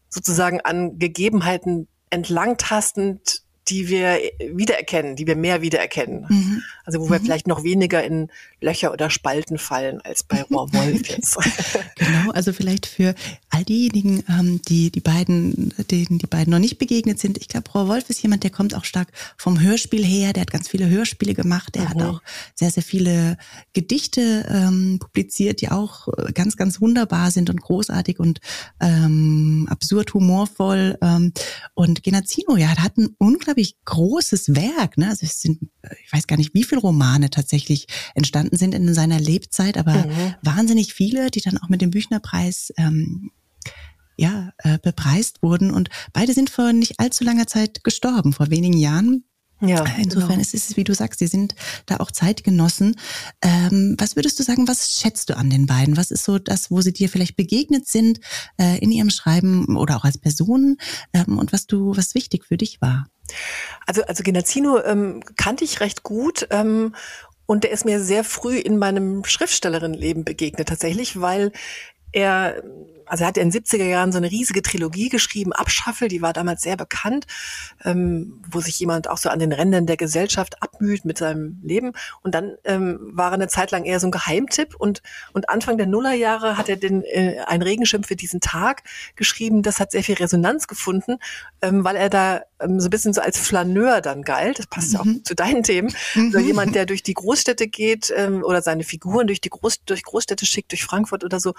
sozusagen an Gegebenheiten entlangtastend die wir wiedererkennen, die wir mehr wiedererkennen. Mhm. Also wo wir mhm. vielleicht noch weniger in Löcher oder Spalten fallen als bei Rohrwolf jetzt. genau, also vielleicht für all diejenigen, ähm, die die beiden, denen die beiden noch nicht begegnet sind. Ich glaube, Rohrwolf ist jemand, der kommt auch stark vom Hörspiel her. Der hat ganz viele Hörspiele gemacht. Der mhm. hat auch sehr, sehr viele Gedichte ähm, publiziert, die auch äh, ganz, ganz wunderbar sind und großartig und ähm, absurd humorvoll. Ähm, und Genazzino, ja, hat einen unglaublich unglaublich großes Werk. Ne? Also es sind, ich weiß gar nicht, wie viele Romane tatsächlich entstanden sind in seiner Lebzeit, aber mhm. wahnsinnig viele, die dann auch mit dem Büchnerpreis ähm, ja, äh, bepreist wurden. Und beide sind vor nicht allzu langer Zeit gestorben, vor wenigen Jahren. Ja, Insofern genau. ist es, wie du sagst, sie sind da auch Zeitgenossen. Ähm, was würdest du sagen, was schätzt du an den beiden? Was ist so das, wo sie dir vielleicht begegnet sind äh, in ihrem Schreiben oder auch als Personen ähm, und was du, was wichtig für dich war? Also, also Genazzino ähm, kannte ich recht gut ähm, und der ist mir sehr früh in meinem Schriftstellerinnenleben begegnet tatsächlich, weil er also er hat in den 70er Jahren so eine riesige Trilogie geschrieben, Abschaffel, die war damals sehr bekannt, ähm, wo sich jemand auch so an den Rändern der Gesellschaft abmüht mit seinem Leben. Und dann ähm, war er eine Zeit lang eher so ein Geheimtipp und, und Anfang der Nullerjahre hat er den, äh, ein Regenschirm für diesen Tag geschrieben. Das hat sehr viel Resonanz gefunden, ähm, weil er da ähm, so ein bisschen so als Flaneur dann galt. Das passt ja auch mhm. zu deinen Themen. Mhm. So jemand, der durch die Großstädte geht ähm, oder seine Figuren durch die Groß durch Großstädte schickt, durch Frankfurt oder so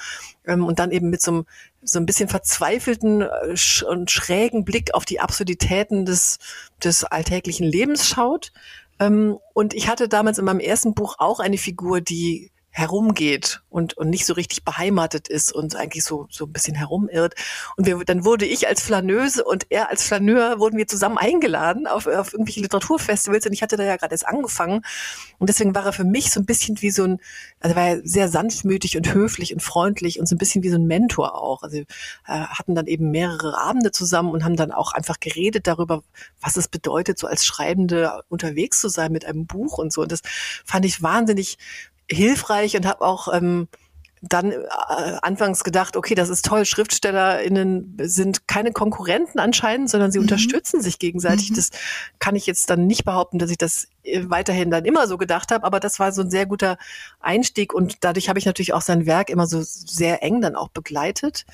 ähm, und dann eben mit so einem so ein bisschen verzweifelten äh, und schrägen Blick auf die Absurditäten des des alltäglichen Lebens schaut. Ähm, und ich hatte damals in meinem ersten Buch auch eine Figur, die herumgeht und, und nicht so richtig beheimatet ist und eigentlich so, so ein bisschen herumirrt. Und wir, dann wurde ich als Flaneuse und er als Flaneur wurden wir zusammen eingeladen auf, auf irgendwelche Literaturfestivals und ich hatte da ja gerade erst angefangen. Und deswegen war er für mich so ein bisschen wie so ein, also war er sehr sanftmütig und höflich und freundlich und so ein bisschen wie so ein Mentor auch. Also äh, hatten dann eben mehrere Abende zusammen und haben dann auch einfach geredet darüber, was es bedeutet, so als Schreibende unterwegs zu sein mit einem Buch und so. Und das fand ich wahnsinnig hilfreich und habe auch ähm, dann äh, anfangs gedacht, okay, das ist toll, SchriftstellerInnen sind keine Konkurrenten anscheinend, sondern sie mhm. unterstützen sich gegenseitig. Mhm. Das kann ich jetzt dann nicht behaupten, dass ich das äh, weiterhin dann immer so gedacht habe, aber das war so ein sehr guter Einstieg und dadurch habe ich natürlich auch sein Werk immer so sehr eng dann auch begleitet.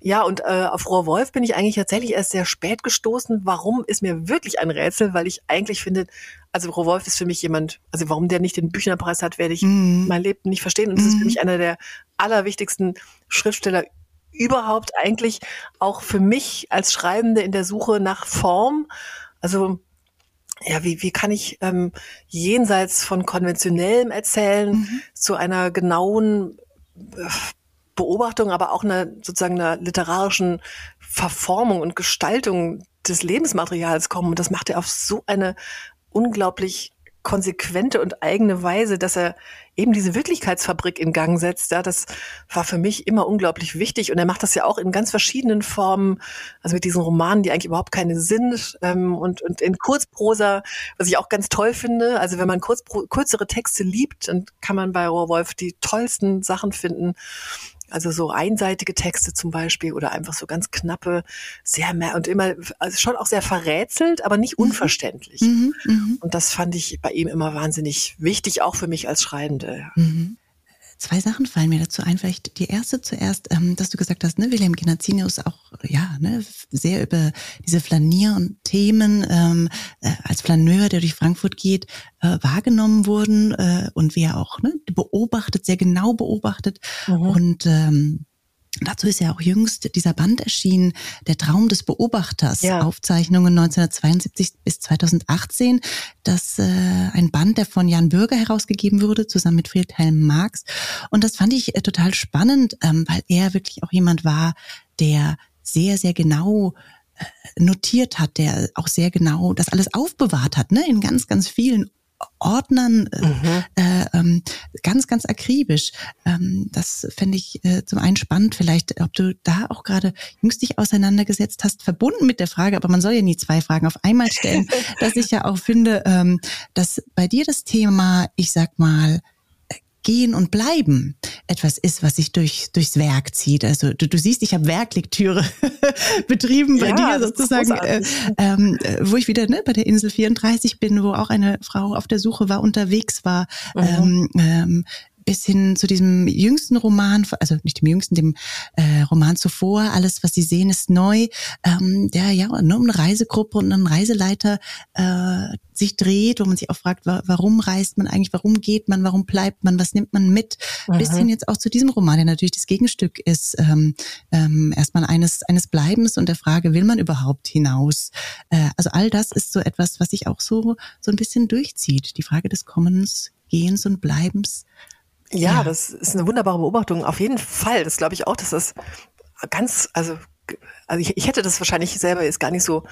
Ja, und äh, auf Rohr Wolf bin ich eigentlich tatsächlich erst sehr spät gestoßen. Warum ist mir wirklich ein Rätsel, weil ich eigentlich finde, also Rohr Wolf ist für mich jemand, also warum der nicht den Büchnerpreis hat, werde ich mhm. mein Leben nicht verstehen. Und das mhm. ist für mhm. mich einer der allerwichtigsten Schriftsteller überhaupt eigentlich auch für mich als Schreibende in der Suche nach Form. Also ja, wie, wie kann ich ähm, jenseits von konventionellem Erzählen mhm. zu einer genauen äh, Beobachtung, aber auch einer sozusagen einer literarischen Verformung und Gestaltung des Lebensmaterials kommen. Und das macht er auf so eine unglaublich konsequente und eigene Weise, dass er eben diese Wirklichkeitsfabrik in Gang setzt. Ja, das war für mich immer unglaublich wichtig. Und er macht das ja auch in ganz verschiedenen Formen, also mit diesen Romanen, die eigentlich überhaupt keine sind, ähm, und, und in Kurzprosa, was ich auch ganz toll finde. Also wenn man kurz, kürzere Texte liebt, dann kann man bei Rohrwolf die tollsten Sachen finden. Also so einseitige Texte zum Beispiel oder einfach so ganz knappe, sehr mehr und immer, also schon auch sehr verrätselt, aber nicht mhm. unverständlich. Mhm, mh. Und das fand ich bei ihm immer wahnsinnig wichtig, auch für mich als Schreibende. Mhm. Zwei Sachen fallen mir dazu ein. Vielleicht die erste zuerst, ähm, dass du gesagt hast, ne, Wilhelm Genazzinius auch ja ne, sehr über diese Flanier-Themen ähm, äh, als Flaneur, der durch Frankfurt geht, äh, wahrgenommen wurden äh, und wie er auch ne, beobachtet, sehr genau beobachtet mhm. und ähm, Dazu ist ja auch jüngst dieser Band erschienen, Der Traum des Beobachters, ja. Aufzeichnungen 1972 bis 2018. Das äh, ein Band, der von Jan Bürger herausgegeben wurde, zusammen mit Friedhelm Marx. Und das fand ich äh, total spannend, ähm, weil er wirklich auch jemand war, der sehr, sehr genau äh, notiert hat, der auch sehr genau das alles aufbewahrt hat, ne, in ganz, ganz vielen Ordnern äh, mhm. äh, ähm, ganz, ganz akribisch. Ähm, das fände ich äh, zum einen spannend, vielleicht, ob du da auch gerade jüngst dich auseinandergesetzt hast, verbunden mit der Frage, aber man soll ja nie zwei Fragen auf einmal stellen, dass ich ja auch finde, ähm, dass bei dir das Thema, ich sag mal, Gehen und Bleiben etwas ist, was sich durch, durchs Werk zieht. Also du, du siehst, ich habe Werklektüre betrieben bei ja, dir sozusagen, äh, ähm, wo ich wieder ne, bei der Insel 34 bin, wo auch eine Frau auf der Suche war, unterwegs war, mhm. ähm, ähm, bis hin zu diesem jüngsten Roman, also nicht dem jüngsten, dem äh, Roman zuvor, alles, was Sie sehen, ist neu, ähm, der ja nur um eine Reisegruppe und einen Reiseleiter äh, sich dreht, wo man sich auch fragt, warum reist man eigentlich, warum geht man, warum bleibt man, was nimmt man mit, mhm. bis hin jetzt auch zu diesem Roman, der natürlich das Gegenstück ist, ähm, ähm, erstmal eines, eines Bleibens und der Frage, will man überhaupt hinaus? Äh, also all das ist so etwas, was sich auch so, so ein bisschen durchzieht, die Frage des Kommens, Gehens und Bleibens. Ja, ja, das ist eine wunderbare Beobachtung. Auf jeden Fall. Das glaube ich auch, dass das ganz, also also ich, ich hätte das wahrscheinlich selber jetzt gar nicht so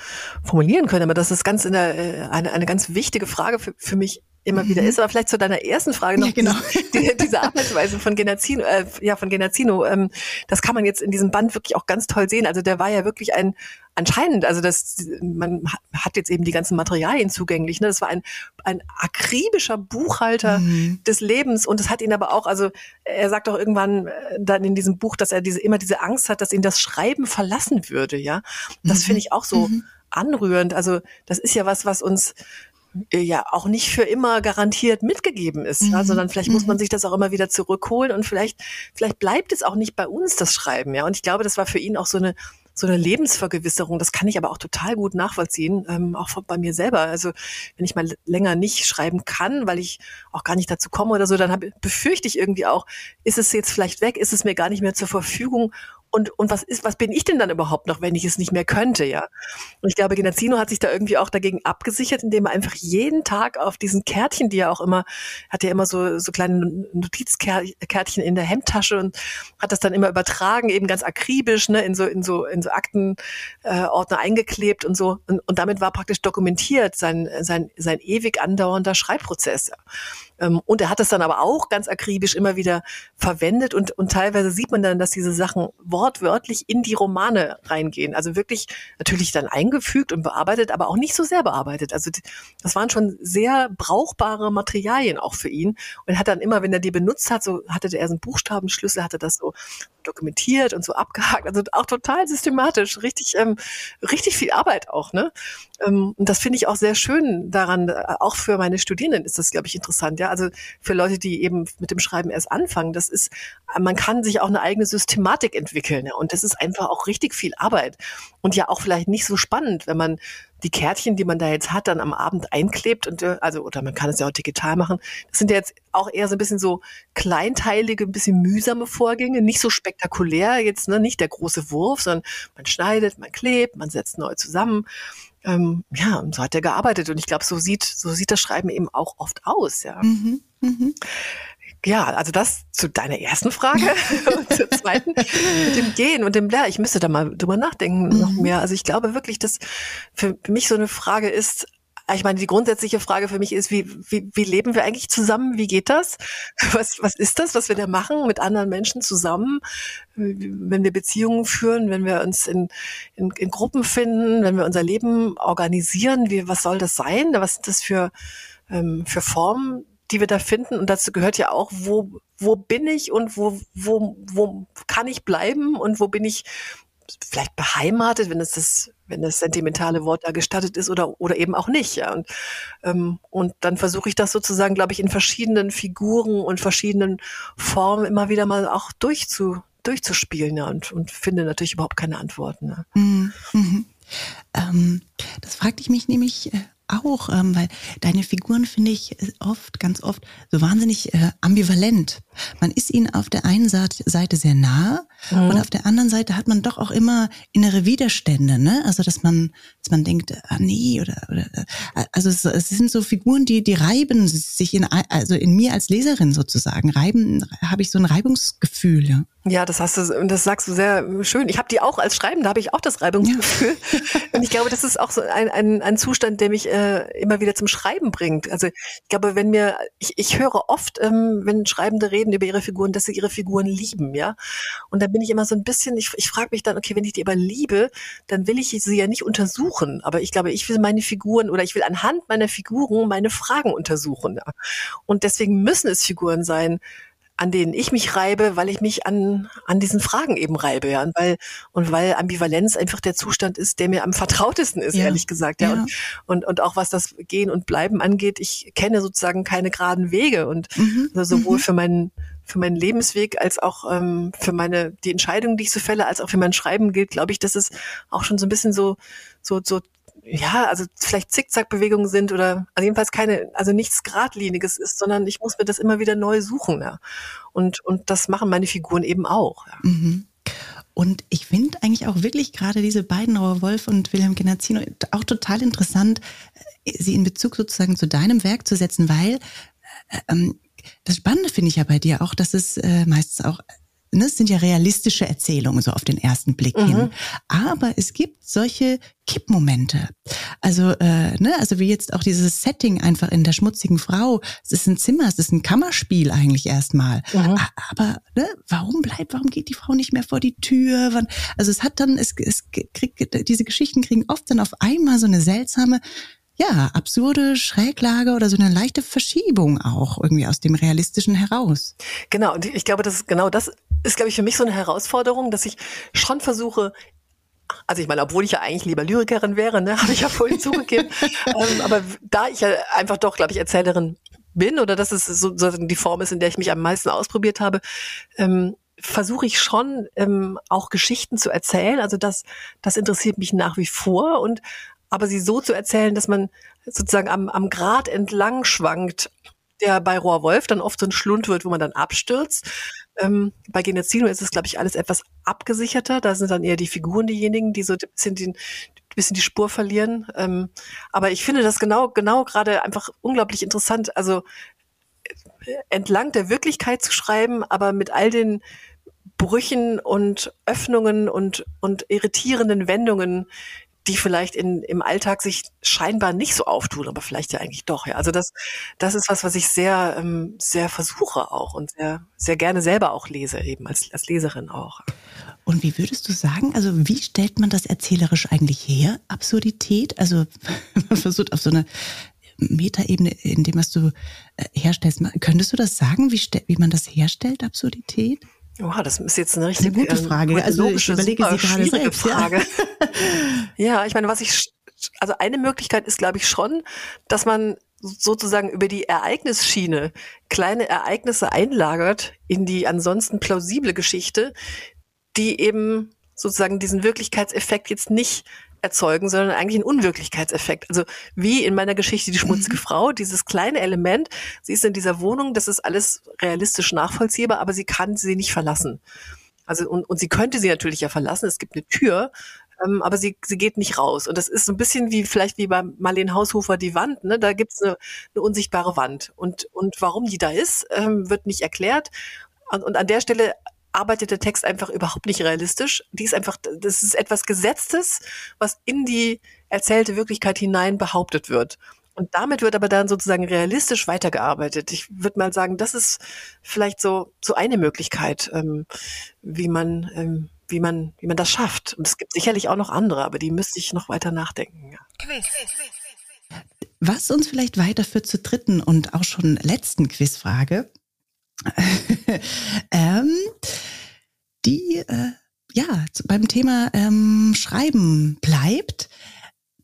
formulieren können, aber das ist ganz in der, äh, eine, eine ganz wichtige Frage für, für mich immer mhm. wieder ist. Aber vielleicht zu deiner ersten Frage noch. Ja, genau. Die, diese Arbeitsweise von Genazzino, äh, ja, von Genazzino, ähm, das kann man jetzt in diesem Band wirklich auch ganz toll sehen. Also der war ja wirklich ein, anscheinend, also das, man hat jetzt eben die ganzen Materialien zugänglich. Ne? Das war ein, ein akribischer Buchhalter mhm. des Lebens und es hat ihn aber auch, also er sagt auch irgendwann äh, dann in diesem Buch, dass er diese immer diese Angst hat, dass ihn das Schreiben verlassen würde. Ja, das mhm. finde ich auch so mhm. anrührend. Also das ist ja was, was uns ja auch nicht für immer garantiert mitgegeben ist, mhm. ja, sondern vielleicht mhm. muss man sich das auch immer wieder zurückholen und vielleicht vielleicht bleibt es auch nicht bei uns das Schreiben, ja. Und ich glaube, das war für ihn auch so eine so eine Lebensvergewisserung. Das kann ich aber auch total gut nachvollziehen, ähm, auch bei mir selber. Also wenn ich mal länger nicht schreiben kann, weil ich auch gar nicht dazu komme oder so, dann hab, befürchte ich irgendwie auch, ist es jetzt vielleicht weg, ist es mir gar nicht mehr zur Verfügung und, und was ist, was bin ich denn dann überhaupt noch, wenn ich es nicht mehr könnte, ja? Und ich glaube, Genazzino hat sich da irgendwie auch dagegen abgesichert, indem er einfach jeden Tag auf diesen Kärtchen, die er auch immer, hat ja immer so, so kleine Notizkärtchen in der Hemdtasche und hat das dann immer übertragen, eben ganz akribisch, ne, in so, in so, in so Aktenordner äh, eingeklebt und so. Und, und damit war praktisch dokumentiert sein, sein, sein ewig andauernder Schreibprozess. Ja. Ähm, und er hat es dann aber auch ganz akribisch immer wieder verwendet und, und teilweise sieht man dann, dass diese Sachen wortwörtlich in die Romane reingehen. Also wirklich natürlich dann eingefügt und bearbeitet, aber auch nicht so sehr bearbeitet. Also das waren schon sehr brauchbare Materialien auch für ihn. Und er hat dann immer, wenn er die benutzt hat, so hatte er so einen Buchstabenschlüssel, hatte das so dokumentiert und so abgehakt. Also auch total systematisch, richtig, ähm, richtig viel Arbeit auch. Ne? Ähm, und das finde ich auch sehr schön daran, äh, auch für meine Studierenden ist das, glaube ich, interessant. Ja, also für Leute, die eben mit dem Schreiben erst anfangen, das ist, man kann sich auch eine eigene Systematik entwickeln. Ja? Und das ist einfach auch richtig viel Arbeit und ja auch vielleicht nicht so spannend, wenn man die Kärtchen, die man da jetzt hat, dann am Abend einklebt und äh, also oder man kann es ja auch digital machen. Das sind ja jetzt auch eher so ein bisschen so kleinteilige, ein bisschen mühsame Vorgänge, nicht so spektakulär jetzt, ne, nicht der große Wurf, sondern man schneidet, man klebt, man setzt neu zusammen. Ähm, ja, und so hat er gearbeitet und ich glaube, so sieht so sieht das Schreiben eben auch oft aus, ja. Mhm, mh. Ja, also das zu deiner ersten Frage und zur zweiten mit dem Gehen und dem Lehr. Ich müsste da mal drüber nachdenken mhm. noch mehr. Also ich glaube wirklich, dass für mich so eine Frage ist, ich meine, die grundsätzliche Frage für mich ist, wie, wie, wie leben wir eigentlich zusammen? Wie geht das? Was, was ist das, was wir da machen mit anderen Menschen zusammen? Wenn wir Beziehungen führen, wenn wir uns in, in, in Gruppen finden, wenn wir unser Leben organisieren, wie, was soll das sein? Was sind das für, ähm, für Formen, die wir da finden. Und dazu gehört ja auch, wo, wo bin ich und wo, wo, wo kann ich bleiben und wo bin ich vielleicht beheimatet, wenn es das, wenn das sentimentale Wort da gestattet ist oder, oder eben auch nicht. Ja. Und, ähm, und dann versuche ich das sozusagen, glaube ich, in verschiedenen Figuren und verschiedenen Formen immer wieder mal auch durchzu, durchzuspielen ja, und, und finde natürlich überhaupt keine Antworten. Mhm. Mhm. Ähm, das fragte ich mich nämlich äh, auch, ähm, weil deine Figuren finde ich oft, ganz oft so wahnsinnig äh, ambivalent. Man ist ihnen auf der einen Seite sehr nah mhm. und auf der anderen Seite hat man doch auch immer innere Widerstände, ne? Also dass man, dass man denkt, ah nee oder, oder äh, also es, es sind so Figuren, die die reiben sich in also in mir als Leserin sozusagen reiben, habe ich so ein Reibungsgefühl, ja. Ja, das hast du, das sagst du sehr schön. Ich habe die auch als Schreibende, habe ich auch das Reibungsgefühl. Ja. und ich glaube, das ist auch so ein, ein, ein Zustand, der mich äh, immer wieder zum Schreiben bringt. Also ich glaube, wenn mir, ich, ich höre oft, ähm, wenn Schreibende reden über ihre Figuren, dass sie ihre Figuren lieben, ja. Und da bin ich immer so ein bisschen, ich, ich frage mich dann, okay, wenn ich die aber liebe, dann will ich sie ja nicht untersuchen. Aber ich glaube, ich will meine Figuren oder ich will anhand meiner Figuren meine Fragen untersuchen. Ja. Und deswegen müssen es Figuren sein, an denen ich mich reibe, weil ich mich an, an diesen Fragen eben reibe, ja. Und weil, und weil Ambivalenz einfach der Zustand ist, der mir am vertrautesten ist, ja. ehrlich gesagt, ja. ja. Und, und, und auch was das Gehen und Bleiben angeht, ich kenne sozusagen keine geraden Wege und mhm. also sowohl mhm. für meinen, für meinen Lebensweg als auch ähm, für meine, die Entscheidungen, die ich so fälle, als auch für mein Schreiben gilt, glaube ich, dass es auch schon so ein bisschen so, so, so ja, also vielleicht Zickzackbewegungen sind oder also jedenfalls keine, also nichts Gradliniges ist, sondern ich muss mir das immer wieder neu suchen. Ja. Und, und das machen meine Figuren eben auch. Ja. Mhm. Und ich finde eigentlich auch wirklich gerade diese beiden, Rohr Wolf und Wilhelm Genazzino, auch total interessant, äh, sie in Bezug sozusagen zu deinem Werk zu setzen, weil äh, ähm, das Spannende finde ich ja bei dir auch, dass es äh, meistens auch ne, es sind ja realistische Erzählungen so auf den ersten Blick mhm. hin. Aber es gibt solche Kippmomente. Also, äh, ne, also wie jetzt auch dieses Setting einfach in der schmutzigen Frau. Es ist ein Zimmer, es ist ein Kammerspiel eigentlich erstmal. Mhm. Aber ne, warum bleibt, warum geht die Frau nicht mehr vor die Tür? Wann, also es hat dann, es, es kriegt, diese Geschichten kriegen oft dann auf einmal so eine seltsame ja, absurde Schräglage oder so eine leichte Verschiebung auch irgendwie aus dem Realistischen heraus. Genau, und ich glaube, das ist genau das ist, glaube ich, für mich so eine Herausforderung, dass ich schon versuche, also ich meine, obwohl ich ja eigentlich lieber Lyrikerin wäre, ne, habe ich ja vorhin zugegeben, ähm, aber da ich ja einfach doch, glaube ich, Erzählerin bin oder dass es so, so die Form ist, in der ich mich am meisten ausprobiert habe, ähm, versuche ich schon ähm, auch Geschichten zu erzählen. Also das, das interessiert mich nach wie vor und aber sie so zu erzählen, dass man sozusagen am, am Grat entlang schwankt, der bei Rohrwolf dann oft so ein Schlund wird, wo man dann abstürzt. Ähm, bei Genezino ist es, glaube ich, alles etwas abgesicherter. Da sind dann eher die Figuren diejenigen, die so ein bisschen, den, ein bisschen die Spur verlieren. Ähm, aber ich finde das genau, genau gerade einfach unglaublich interessant. Also entlang der Wirklichkeit zu schreiben, aber mit all den Brüchen und Öffnungen und, und irritierenden Wendungen, die vielleicht in, im Alltag sich scheinbar nicht so auftun, aber vielleicht ja eigentlich doch. Ja. Also das, das ist was, was ich sehr, ähm, sehr versuche auch und sehr, sehr gerne selber auch lese, eben als, als Leserin auch. Und wie würdest du sagen, also wie stellt man das erzählerisch eigentlich her, Absurdität? Also man versucht auf so eine Metaebene, in dem, was du äh, herstellst, könntest du das sagen, wie, wie man das herstellt, Absurdität? Wow, das ist jetzt eine richtig eine gute ähm, Frage. also ich überlege sie gerade selbst. Frage. Ja. ja, ich meine, was ich, also eine Möglichkeit ist, glaube ich, schon, dass man sozusagen über die Ereignisschiene kleine Ereignisse einlagert in die ansonsten plausible Geschichte, die eben sozusagen diesen Wirklichkeitseffekt jetzt nicht erzeugen, sondern eigentlich einen Unwirklichkeitseffekt. Also wie in meiner Geschichte die schmutzige mhm. Frau, dieses kleine Element, sie ist in dieser Wohnung, das ist alles realistisch nachvollziehbar, aber sie kann sie nicht verlassen. Also und, und sie könnte sie natürlich ja verlassen, es gibt eine Tür, ähm, aber sie, sie geht nicht raus. Und das ist so ein bisschen wie vielleicht wie bei Marlene Haushofer die Wand, ne? Da gibt's eine, eine unsichtbare Wand. Und, und warum die da ist, ähm, wird nicht erklärt. Und, und an der Stelle arbeitet der Text einfach überhaupt nicht realistisch. Die ist einfach, das ist etwas Gesetztes, was in die erzählte Wirklichkeit hinein behauptet wird. Und damit wird aber dann sozusagen realistisch weitergearbeitet. Ich würde mal sagen, das ist vielleicht so, so eine Möglichkeit, ähm, wie man, ähm, wie man, wie man das schafft. Und es gibt sicherlich auch noch andere, aber die müsste ich noch weiter nachdenken. Ja. Was uns vielleicht weiterführt zur dritten und auch schon letzten Quizfrage. ähm, die äh, ja beim Thema ähm, Schreiben bleibt.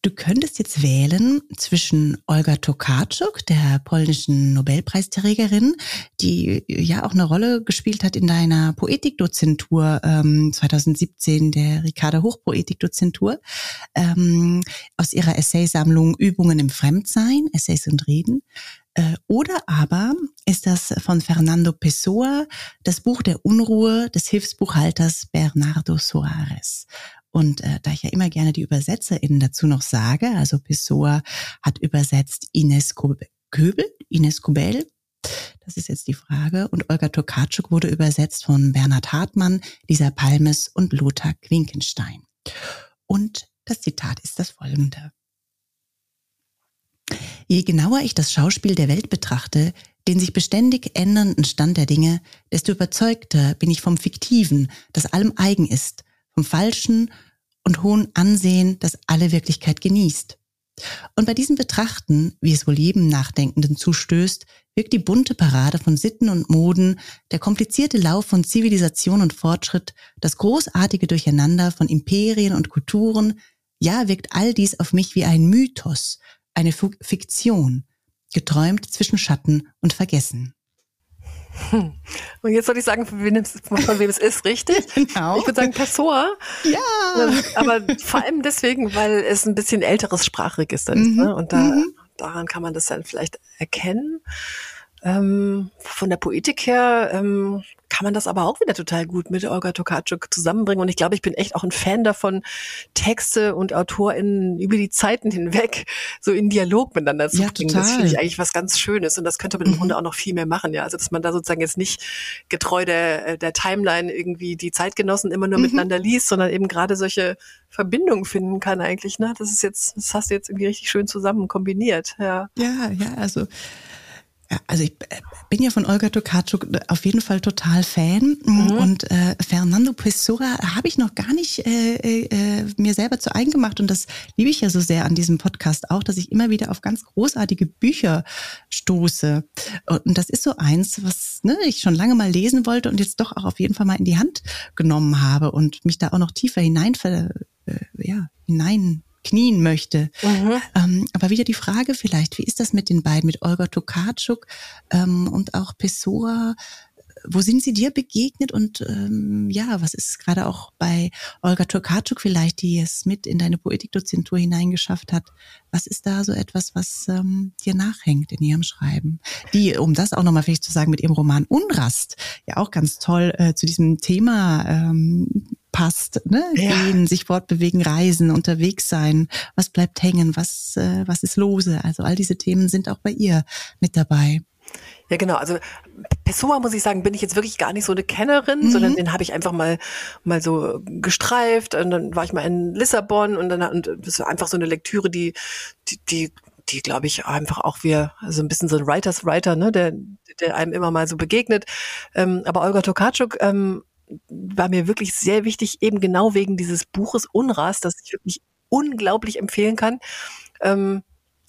Du könntest jetzt wählen zwischen Olga Tokarczuk, der polnischen Nobelpreisträgerin, die ja auch eine Rolle gespielt hat in deiner Poetikdozentur ähm, 2017, der Ricarda Hochpoetikdozentur, ähm, aus ihrer Essaysammlung Übungen im Fremdsein, Essays und Reden, äh, oder aber ist das von Fernando Pessoa, das Buch der Unruhe des Hilfsbuchhalters Bernardo Soares. Und äh, da ich ja immer gerne die ÜbersetzerInnen dazu noch sage, also Pessoa hat übersetzt Ines Köbel, Ines Kubel, das ist jetzt die Frage. Und Olga Tokarczuk wurde übersetzt von Bernhard Hartmann, Lisa Palmes und Lothar Quinkenstein. Und das Zitat ist das folgende. Je genauer ich das Schauspiel der Welt betrachte, den sich beständig ändernden Stand der Dinge, desto überzeugter bin ich vom Fiktiven, das allem eigen ist, vom Falschen und hohen Ansehen, das alle Wirklichkeit genießt. Und bei diesem Betrachten, wie es wohl jedem Nachdenkenden zustößt, wirkt die bunte Parade von Sitten und Moden, der komplizierte Lauf von Zivilisation und Fortschritt, das großartige Durcheinander von Imperien und Kulturen, ja, wirkt all dies auf mich wie ein Mythos, eine Fiktion, geträumt zwischen Schatten und Vergessen. Hm. Und jetzt soll ich sagen, von wem, von wem es ist, richtig? Genau. Ich würde sagen Pessoa. Ja. Ähm, aber vor allem deswegen, weil es ein bisschen älteres Sprachregister ist. Mhm. Ne? Und da, mhm. daran kann man das dann vielleicht erkennen. Ähm, von der Poetik her ähm, kann man das aber auch wieder total gut mit Olga Tokarczuk zusammenbringen. Und ich glaube, ich bin echt auch ein Fan davon, Texte und AutorInnen über die Zeiten hinweg so in Dialog miteinander zu ja, bringen. Total. Das finde ich eigentlich was ganz Schönes. Und das könnte man im mhm. Grunde auch noch viel mehr machen. Ja, also dass man da sozusagen jetzt nicht getreu der, der Timeline irgendwie die Zeitgenossen immer nur mhm. miteinander liest, sondern eben gerade solche Verbindungen finden kann eigentlich. Ne? Das ist jetzt, das hast du jetzt irgendwie richtig schön zusammen kombiniert. Ja, ja, ja also also ich äh, bin ja von Olga Tokarczuk auf jeden Fall total Fan. Mhm. und äh, Fernando Pessoa habe ich noch gar nicht äh, äh, mir selber zu eigen gemacht. Und das liebe ich ja so sehr an diesem Podcast auch, dass ich immer wieder auf ganz großartige Bücher stoße. Und das ist so eins, was ne, ich schon lange mal lesen wollte und jetzt doch auch auf jeden Fall mal in die Hand genommen habe und mich da auch noch tiefer hinein, äh, ja, hinein knien möchte. Mhm. Ähm, aber wieder die Frage vielleicht, wie ist das mit den beiden, mit Olga Tokarczuk ähm, und auch Pessoa? Wo sind sie dir begegnet und ähm, ja, was ist gerade auch bei Olga Turkatschuk vielleicht, die es mit in deine Poetikdozentur hineingeschafft hat, was ist da so etwas, was ähm, dir nachhängt in ihrem Schreiben? Die, um das auch nochmal vielleicht zu sagen, mit ihrem Roman Unrast, ja auch ganz toll äh, zu diesem Thema ähm, passt, ne? Ja. Gehen, sich fortbewegen, reisen, unterwegs sein, was bleibt hängen, was, äh, was ist lose. Also all diese Themen sind auch bei ihr mit dabei. Ja, genau. Also Pessoa, muss ich sagen, bin ich jetzt wirklich gar nicht so eine Kennerin, mhm. sondern den habe ich einfach mal mal so gestreift und dann war ich mal in Lissabon und dann und das war einfach so eine Lektüre, die die, die die glaube ich einfach auch wir also ein bisschen so ein Writers Writer, ne, der der einem immer mal so begegnet. Ähm, aber Olga Tokarczuk ähm, war mir wirklich sehr wichtig, eben genau wegen dieses Buches Unras, das ich wirklich unglaublich empfehlen kann. Ähm,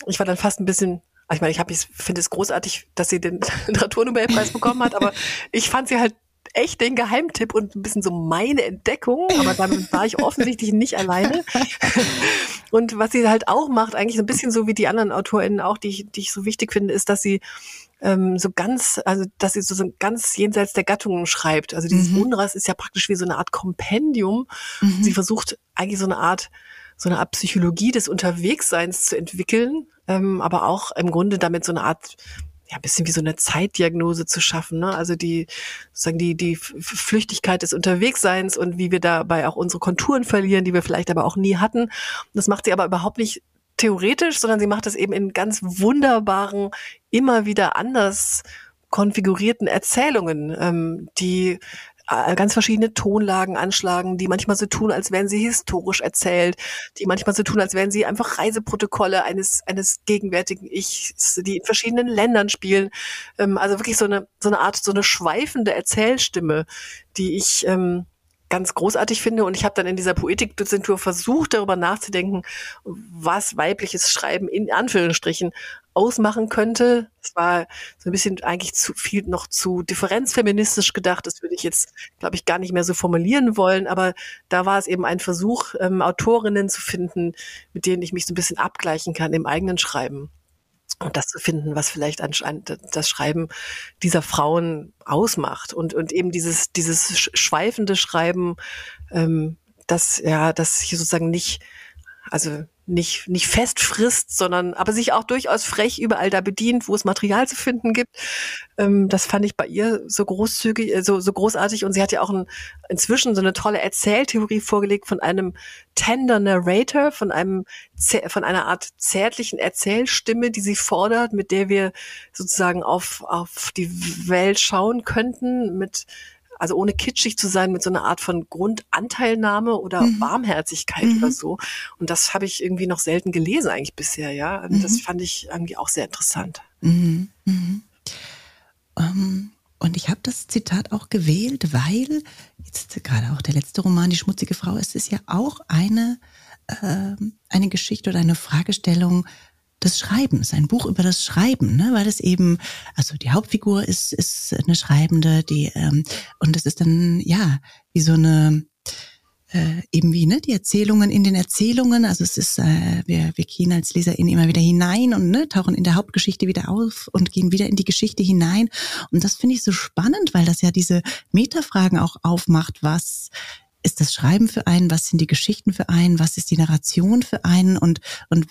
ich war dann fast ein bisschen ich meine, ich ich finde es großartig, dass sie den Literaturnobelpreis bekommen hat, aber ich fand sie halt echt den Geheimtipp und ein bisschen so meine Entdeckung, aber damit war ich offensichtlich nicht alleine. Und was sie halt auch macht, eigentlich so ein bisschen so wie die anderen AutorInnen auch, die ich, die ich so wichtig finde, ist, dass sie ähm, so ganz, also dass sie so, so ganz jenseits der Gattungen schreibt. Also dieses mhm. Unras ist ja praktisch wie so eine Art Kompendium. Mhm. Sie versucht eigentlich so eine Art so eine Art Psychologie des Unterwegsseins zu entwickeln, ähm, aber auch im Grunde damit so eine Art ja, bisschen wie so eine Zeitdiagnose zu schaffen, ne? Also die, sozusagen die, die Flüchtigkeit des Unterwegsseins und wie wir dabei auch unsere Konturen verlieren, die wir vielleicht aber auch nie hatten. Das macht sie aber überhaupt nicht theoretisch, sondern sie macht es eben in ganz wunderbaren, immer wieder anders konfigurierten Erzählungen, ähm, die ganz verschiedene Tonlagen anschlagen, die manchmal so tun, als wären sie historisch erzählt, die manchmal so tun, als wären sie einfach Reiseprotokolle eines, eines gegenwärtigen Ichs, die in verschiedenen Ländern spielen. Ähm, also wirklich so eine, so eine Art, so eine schweifende Erzählstimme, die ich, ähm, ganz großartig finde. Und ich habe dann in dieser Poetikdozentur versucht, darüber nachzudenken, was weibliches Schreiben in Anführungsstrichen ausmachen könnte. Es war so ein bisschen eigentlich zu viel noch zu differenzfeministisch gedacht. Das würde ich jetzt, glaube ich, gar nicht mehr so formulieren wollen. Aber da war es eben ein Versuch, ähm, Autorinnen zu finden, mit denen ich mich so ein bisschen abgleichen kann im eigenen Schreiben. Und das zu finden, was vielleicht anscheinend das Schreiben dieser Frauen ausmacht. Und, und eben dieses, dieses schweifende Schreiben, ähm, das, ja, das hier sozusagen nicht, also nicht, nicht fest frisst, sondern aber sich auch durchaus frech überall da bedient, wo es Material zu finden gibt. Ähm, das fand ich bei ihr so großzügig, äh, so, so großartig. Und sie hat ja auch ein, inzwischen so eine tolle Erzähltheorie vorgelegt von einem Tender Narrator, von einem, von einer Art zärtlichen Erzählstimme, die sie fordert, mit der wir sozusagen auf, auf die Welt schauen könnten, mit, also ohne kitschig zu sein, mit so einer Art von Grundanteilnahme oder mhm. Warmherzigkeit mhm. oder so. Und das habe ich irgendwie noch selten gelesen eigentlich bisher, ja. Und mhm. das fand ich irgendwie auch sehr interessant. Mhm. Um, mhm. ähm, und ich habe das Zitat auch gewählt, weil jetzt gerade auch der letzte Roman, Die schmutzige Frau, es ist ja auch eine, äh, eine Geschichte oder eine Fragestellung, des Schreibens, ein Buch über das Schreiben, ne? weil es eben, also die Hauptfigur ist, ist eine Schreibende, die, ähm, und es ist dann, ja, wie so eine, äh, eben wie, ne, die Erzählungen in den Erzählungen, also es ist, äh, wir, wir gehen als Leserin immer wieder hinein und ne, tauchen in der Hauptgeschichte wieder auf und gehen wieder in die Geschichte hinein. Und das finde ich so spannend, weil das ja diese Metafragen auch aufmacht, was ist das Schreiben für einen, was sind die Geschichten für einen, was ist die Narration für einen? Und, und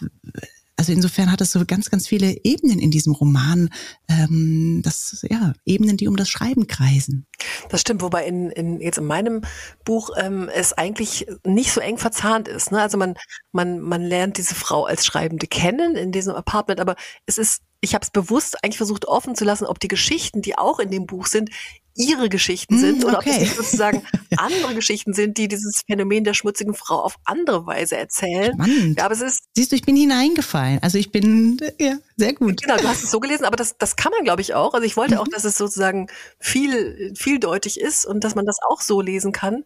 also insofern hat es so ganz, ganz viele Ebenen in diesem Roman. Ähm, das, ja, Ebenen, die um das Schreiben kreisen. Das stimmt, wobei in, in jetzt in meinem Buch ähm, es eigentlich nicht so eng verzahnt ist. Ne? Also man, man, man lernt diese Frau als Schreibende kennen in diesem Apartment, aber es ist ich habe es bewusst eigentlich versucht offen zu lassen, ob die Geschichten, die auch in dem Buch sind, ihre Geschichten sind mm, oder okay. ob es sozusagen andere Geschichten sind, die dieses Phänomen der schmutzigen Frau auf andere Weise erzählen. Spannend. Ja, aber es ist Siehst du, ich bin hineingefallen. Also ich bin ja sehr gut. Genau, du hast es so gelesen, aber das das kann man glaube ich auch. Also ich wollte mhm. auch, dass es sozusagen viel vieldeutig ist und dass man das auch so lesen kann.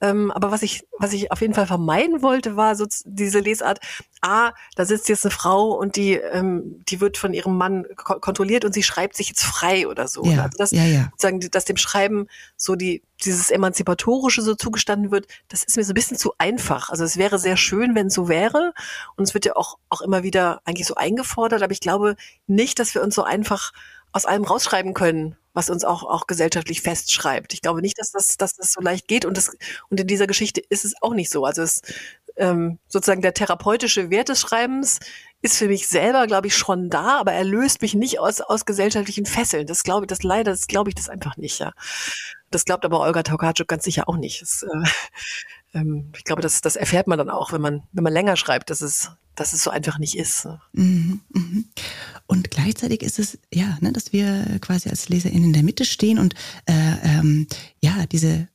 Ähm, aber was ich was ich auf jeden Fall vermeiden wollte, war so diese Lesart. Ah, da sitzt jetzt eine Frau und die ähm, die wird von ihrem Mann kontrolliert und sie schreibt sich jetzt frei oder so. Ja, also das, ja, ja. Sozusagen, dass dem Schreiben so die, dieses Emanzipatorische so zugestanden wird, das ist mir so ein bisschen zu einfach. Also es wäre sehr schön, wenn es so wäre. Und es wird ja auch, auch immer wieder eigentlich so eingefordert. Aber ich glaube nicht, dass wir uns so einfach aus allem rausschreiben können, was uns auch, auch gesellschaftlich festschreibt. Ich glaube nicht, dass das, dass das so leicht geht und das, und in dieser Geschichte ist es auch nicht so. Also es, ähm, sozusagen der therapeutische Wert des Schreibens ist für mich selber, glaube ich, schon da, aber er löst mich nicht aus, aus gesellschaftlichen Fesseln. Das glaube ich, das leider, das glaube ich das einfach nicht, ja. Das glaubt aber Olga Tokarczuk ganz sicher auch nicht. Das, äh, ähm, ich glaube, das, das erfährt man dann auch, wenn man, wenn man länger schreibt, dass es, dass es so einfach nicht ist. Mhm, mhm. Und gleichzeitig ist es, ja, ne, dass wir quasi als LeserInnen in der Mitte stehen und äh, ähm, ja, diese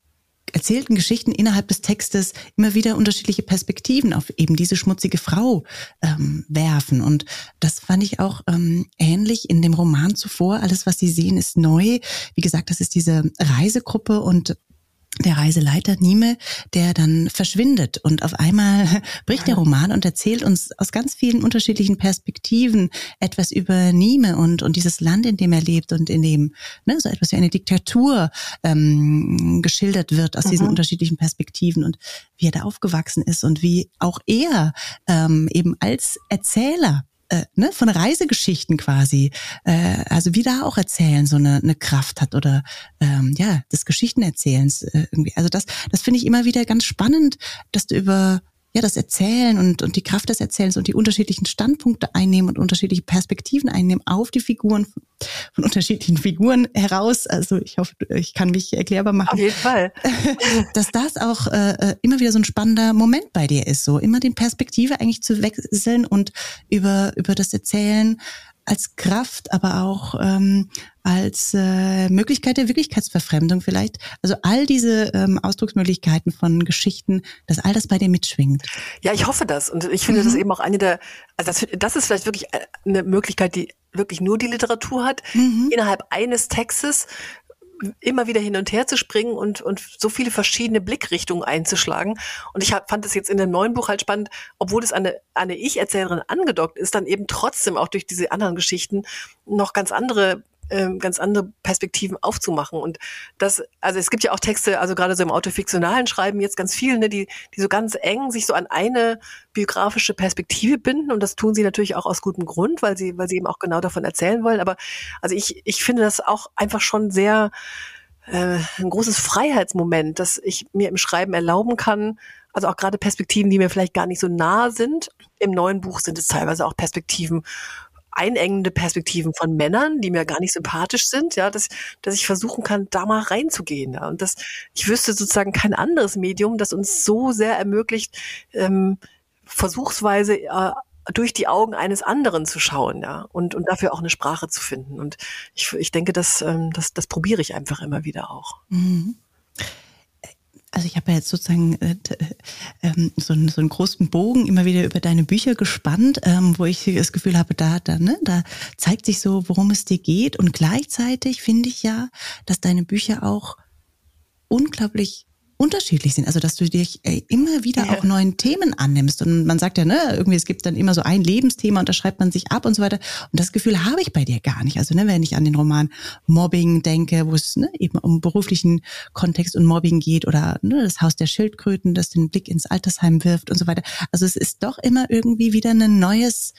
erzählten Geschichten innerhalb des Textes immer wieder unterschiedliche Perspektiven auf eben diese schmutzige Frau ähm, werfen. Und das fand ich auch ähm, ähnlich in dem Roman zuvor. Alles, was Sie sehen, ist neu. Wie gesagt, das ist diese Reisegruppe und der Reiseleiter Nime, der dann verschwindet und auf einmal bricht der Roman und erzählt uns aus ganz vielen unterschiedlichen Perspektiven etwas über Nime und und dieses Land, in dem er lebt und in dem ne, so etwas wie eine Diktatur ähm, geschildert wird aus mhm. diesen unterschiedlichen Perspektiven und wie er da aufgewachsen ist und wie auch er ähm, eben als Erzähler äh, ne, von Reisegeschichten quasi, äh, also wie da auch erzählen so eine, eine Kraft hat oder ähm, ja, des Geschichtenerzählens äh, irgendwie. Also das, das finde ich immer wieder ganz spannend, dass du über ja, das Erzählen und, und die Kraft des Erzählens und die unterschiedlichen Standpunkte einnehmen und unterschiedliche Perspektiven einnehmen auf die Figuren von, unterschiedlichen Figuren heraus. Also ich hoffe, ich kann mich erklärbar machen. Auf jeden Fall. Dass das auch äh, äh, immer wieder so ein spannender Moment bei dir ist, so immer den Perspektive eigentlich zu wechseln und über, über das Erzählen als Kraft, aber auch ähm, als äh, Möglichkeit der Wirklichkeitsverfremdung vielleicht. Also all diese ähm, Ausdrucksmöglichkeiten von Geschichten, dass all das bei dir mitschwingt. Ja, ich hoffe das. Und ich finde mhm. das eben auch eine der, also das, das ist vielleicht wirklich eine Möglichkeit, die wirklich nur die Literatur hat, mhm. innerhalb eines Textes immer wieder hin und her zu springen und, und so viele verschiedene Blickrichtungen einzuschlagen. Und ich hab, fand es jetzt in dem neuen Buch halt spannend, obwohl es eine, eine Ich-Erzählerin angedockt ist, dann eben trotzdem auch durch diese anderen Geschichten noch ganz andere ähm, ganz andere Perspektiven aufzumachen. Und das, also es gibt ja auch Texte, also gerade so im autofiktionalen Schreiben jetzt ganz viele, ne, die, die so ganz eng sich so an eine biografische Perspektive binden. Und das tun sie natürlich auch aus gutem Grund, weil sie, weil sie eben auch genau davon erzählen wollen. Aber also ich, ich finde das auch einfach schon sehr äh, ein großes Freiheitsmoment, dass ich mir im Schreiben erlauben kann, also auch gerade Perspektiven, die mir vielleicht gar nicht so nah sind. Im neuen Buch sind es teilweise auch Perspektiven einengende Perspektiven von Männern, die mir gar nicht sympathisch sind, ja, dass, dass ich versuchen kann, da mal reinzugehen. Ja. Und das, ich wüsste sozusagen kein anderes Medium, das uns so sehr ermöglicht, ähm, versuchsweise äh, durch die Augen eines anderen zu schauen, ja, und, und dafür auch eine Sprache zu finden. Und ich, ich denke, das, ähm, das, das probiere ich einfach immer wieder auch. Mhm also ich habe ja jetzt sozusagen äh, ähm, so, einen, so einen großen Bogen immer wieder über deine Bücher gespannt, ähm, wo ich das Gefühl habe, da, da, ne, da zeigt sich so, worum es dir geht. Und gleichzeitig finde ich ja, dass deine Bücher auch unglaublich unterschiedlich sind. Also dass du dich äh, immer wieder ja. auch neuen Themen annimmst. Und man sagt ja, ne, irgendwie es gibt dann immer so ein Lebensthema und da schreibt man sich ab und so weiter. Und das Gefühl habe ich bei dir gar nicht. Also ne, wenn ich an den Roman Mobbing denke, wo es ne, eben um beruflichen Kontext und Mobbing geht oder ne, das Haus der Schildkröten, das den Blick ins Altersheim wirft und so weiter. Also es ist doch immer irgendwie wieder ein neues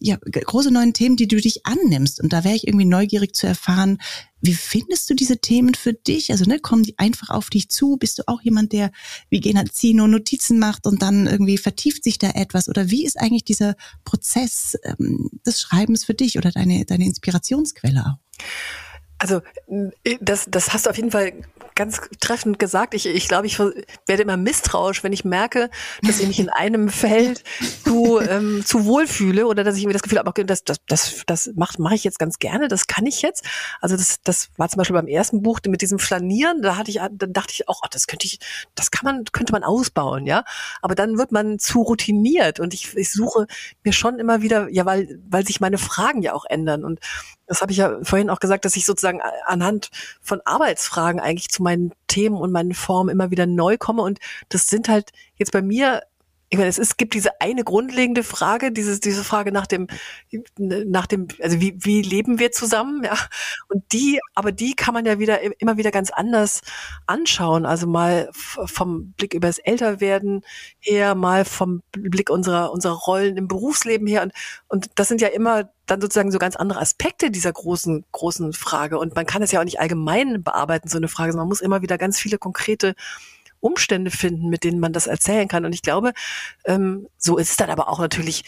ja, große neuen Themen, die du dich annimmst. Und da wäre ich irgendwie neugierig zu erfahren, wie findest du diese Themen für dich? Also, ne, kommen die einfach auf dich zu? Bist du auch jemand, der wie Genazino Notizen macht und dann irgendwie vertieft sich da etwas? Oder wie ist eigentlich dieser Prozess ähm, des Schreibens für dich oder deine, deine Inspirationsquelle auch? Also das, das hast du auf jeden Fall ganz treffend gesagt. Ich, ich glaube, ich werde immer misstrauisch, wenn ich merke, dass ich mich in einem Feld zu, ähm, zu wohl fühle oder dass ich mir das Gefühl habe, okay, das, das, das, das mache mach ich jetzt ganz gerne, das kann ich jetzt. Also das, das war zum Beispiel beim ersten Buch mit diesem Flanieren, da hatte ich, dann dachte ich auch, oh, das könnte ich, das kann man, könnte man ausbauen, ja. Aber dann wird man zu routiniert und ich, ich suche mir schon immer wieder, ja, weil, weil sich meine Fragen ja auch ändern. Und das habe ich ja vorhin auch gesagt, dass ich sozusagen anhand von Arbeitsfragen eigentlich zu meinen Themen und meinen Formen immer wieder neu komme. Und das sind halt jetzt bei mir ich meine, es ist, gibt diese eine grundlegende Frage, dieses, diese Frage nach dem, nach dem, also wie, wie leben wir zusammen, ja. Und die, aber die kann man ja wieder, immer wieder ganz anders anschauen. Also mal vom Blick übers Älterwerden her, mal vom Blick unserer, unserer Rollen im Berufsleben her. Und, und das sind ja immer dann sozusagen so ganz andere Aspekte dieser großen, großen Frage. Und man kann es ja auch nicht allgemein bearbeiten, so eine Frage. Man muss immer wieder ganz viele konkrete Umstände finden, mit denen man das erzählen kann. Und ich glaube, ähm, so ist es dann aber auch natürlich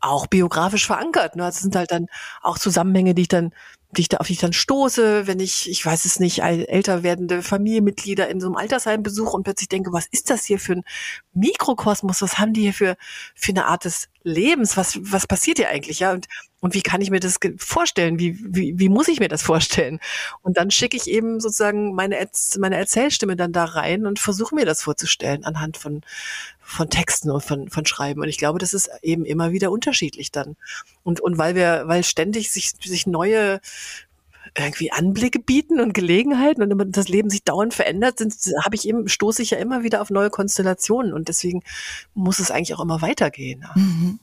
auch biografisch verankert. Ne? Das sind halt dann auch Zusammenhänge, die ich dann die ich da, auf die ich dann stoße, wenn ich, ich weiß es nicht, älter werdende Familienmitglieder in so einem Altersheim besuche und plötzlich denke, was ist das hier für ein Mikrokosmos? Was haben die hier für, für eine Art des Lebens? Was, was passiert hier eigentlich? Ja, und, und wie kann ich mir das vorstellen? Wie, wie, wie muss ich mir das vorstellen? Und dann schicke ich eben sozusagen meine, meine Erzählstimme dann da rein und versuche mir das vorzustellen anhand von, von Texten und von, von Schreiben. Und ich glaube, das ist eben immer wieder unterschiedlich dann. Und, und weil wir, weil ständig sich, sich neue irgendwie Anblicke bieten und Gelegenheiten und das Leben sich dauernd verändert, sind, habe ich eben, stoße ich ja immer wieder auf neue Konstellationen und deswegen muss es eigentlich auch immer weitergehen. Mhm.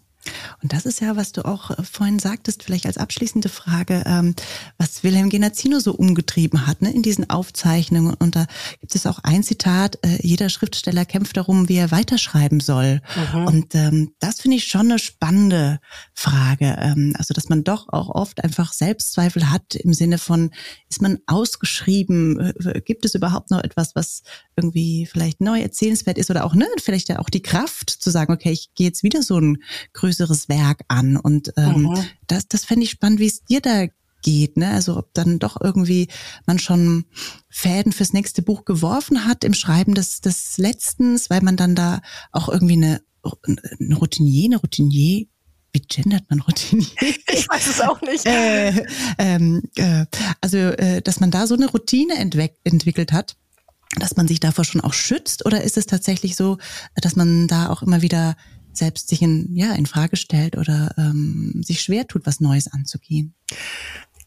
Und das ist ja, was du auch äh, vorhin sagtest, vielleicht als abschließende Frage, ähm, was Wilhelm Genazzino so umgetrieben hat ne, in diesen Aufzeichnungen. Und da gibt es auch ein Zitat, äh, jeder Schriftsteller kämpft darum, wie er weiterschreiben soll. Mhm. Und ähm, das finde ich schon eine spannende Frage. Ähm, also, dass man doch auch oft einfach Selbstzweifel hat im Sinne von, ist man ausgeschrieben? Äh, gibt es überhaupt noch etwas, was irgendwie vielleicht neu erzählenswert ist oder auch, ne, vielleicht ja auch die Kraft zu sagen, okay, ich gehe jetzt wieder so ein größeres Werk an. Und ähm, mhm. das, das fände ich spannend, wie es dir da geht, ne? Also ob dann doch irgendwie man schon Fäden fürs nächste Buch geworfen hat im Schreiben des, des Letztens, weil man dann da auch irgendwie eine, eine Routinier, eine Routinier wie gendert man Routinier? Ich weiß es auch nicht. Äh, ähm, äh, also, äh, dass man da so eine Routine entwickelt hat, dass man sich davor schon auch schützt, oder ist es tatsächlich so, dass man da auch immer wieder selbst sich in, ja, in Frage stellt oder ähm, sich schwer tut, was Neues anzugehen?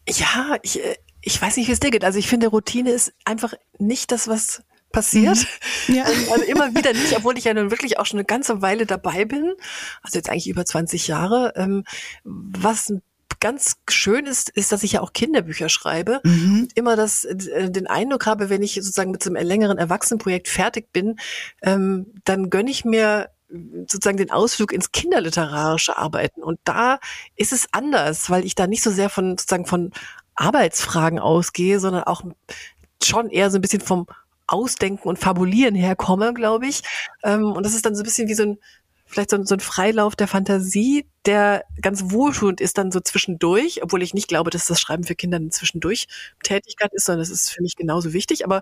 Ja, ich, äh, ich weiß nicht, wie es dir geht. Also ich finde, Routine ist einfach nicht das, was passiert. Mhm. Ja. Also immer wieder nicht, obwohl ich ja nun wirklich auch schon eine ganze Weile dabei bin. Also jetzt eigentlich über 20 Jahre. Ähm, was ganz schön ist, ist, dass ich ja auch Kinderbücher schreibe. Mhm. Immer das, äh, den Eindruck habe, wenn ich sozusagen mit so einem längeren Erwachsenenprojekt fertig bin, ähm, dann gönne ich mir sozusagen den Ausflug ins kinderliterarische Arbeiten. Und da ist es anders, weil ich da nicht so sehr von sozusagen von Arbeitsfragen ausgehe, sondern auch schon eher so ein bisschen vom Ausdenken und Fabulieren herkomme, glaube ich. Ähm, und das ist dann so ein bisschen wie so ein vielleicht so, so ein Freilauf der Fantasie, der ganz wohltuend ist dann so zwischendurch, obwohl ich nicht glaube, dass das Schreiben für Kinder eine zwischendurch Tätigkeit ist, sondern es ist für mich genauso wichtig, aber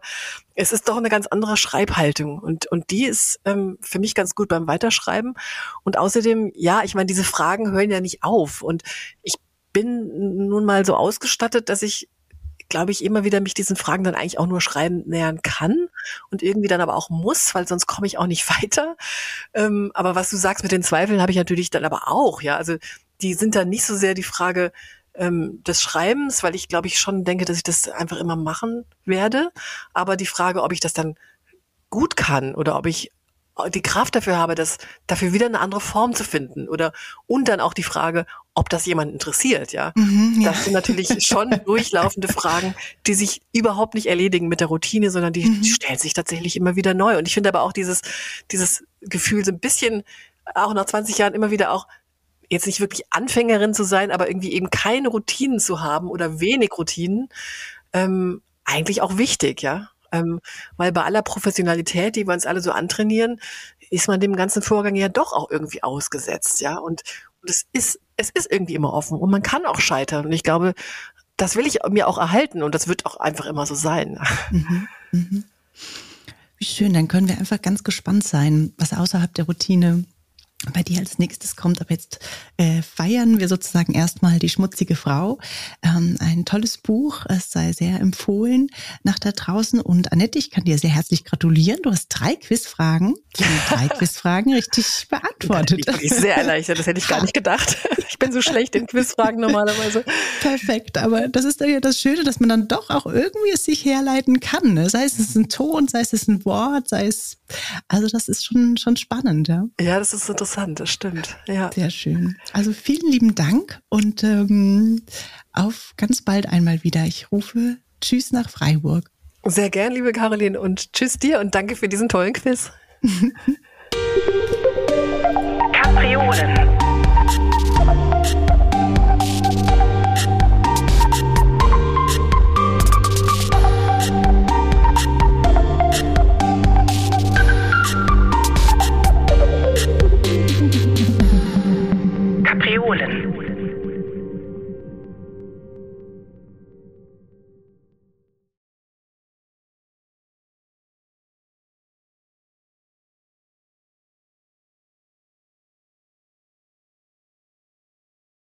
es ist doch eine ganz andere Schreibhaltung und, und die ist ähm, für mich ganz gut beim Weiterschreiben. Und außerdem, ja, ich meine, diese Fragen hören ja nicht auf. Und ich bin nun mal so ausgestattet, dass ich glaube ich, immer wieder mich diesen Fragen dann eigentlich auch nur schreiben nähern kann und irgendwie dann aber auch muss, weil sonst komme ich auch nicht weiter. Ähm, aber was du sagst mit den Zweifeln, habe ich natürlich dann aber auch, ja. Also die sind dann nicht so sehr die Frage ähm, des Schreibens, weil ich glaube ich schon denke, dass ich das einfach immer machen werde. Aber die Frage, ob ich das dann gut kann oder ob ich die Kraft dafür habe, das dafür wieder eine andere Form zu finden oder und dann auch die Frage, ob das jemand interessiert, ja. Mhm, ja. Das sind natürlich schon durchlaufende Fragen, die sich überhaupt nicht erledigen mit der Routine, sondern die, mhm. die stellen sich tatsächlich immer wieder neu. Und ich finde aber auch dieses dieses Gefühl so ein bisschen auch nach 20 Jahren immer wieder auch jetzt nicht wirklich Anfängerin zu sein, aber irgendwie eben keine Routinen zu haben oder wenig Routinen, ähm, eigentlich auch wichtig, ja. Ähm, weil bei aller Professionalität, die wir uns alle so antrainieren, ist man dem ganzen Vorgang ja doch auch irgendwie ausgesetzt, ja. Und, und es ist, es ist irgendwie immer offen und man kann auch scheitern. Und ich glaube, das will ich mir auch erhalten und das wird auch einfach immer so sein. Mhm, mhm. Wie schön, dann können wir einfach ganz gespannt sein, was außerhalb der Routine bei dir als nächstes kommt. Aber jetzt äh, feiern wir sozusagen erstmal die schmutzige Frau. Ähm, ein tolles Buch, es sei sehr empfohlen nach da draußen. Und Annette, ich kann dir sehr herzlich gratulieren. Du hast drei Quizfragen, drei Quizfragen richtig beantwortet. Ich bin sehr erleichtert, das hätte ich gar nicht gedacht. Ich bin so schlecht in Quizfragen normalerweise. Perfekt, aber das ist ja das Schöne, dass man dann doch auch irgendwie es sich herleiten kann. Ne? Sei es ein Ton, sei es ein Wort, sei es, also das ist schon, schon spannend, ja. Ja, das ist interessant interessant, das stimmt. Ja. Sehr schön. Also vielen lieben Dank und ähm, auf ganz bald einmal wieder. Ich rufe Tschüss nach Freiburg. Sehr gern, liebe Caroline, und Tschüss dir und danke für diesen tollen Quiz. Kapriolen.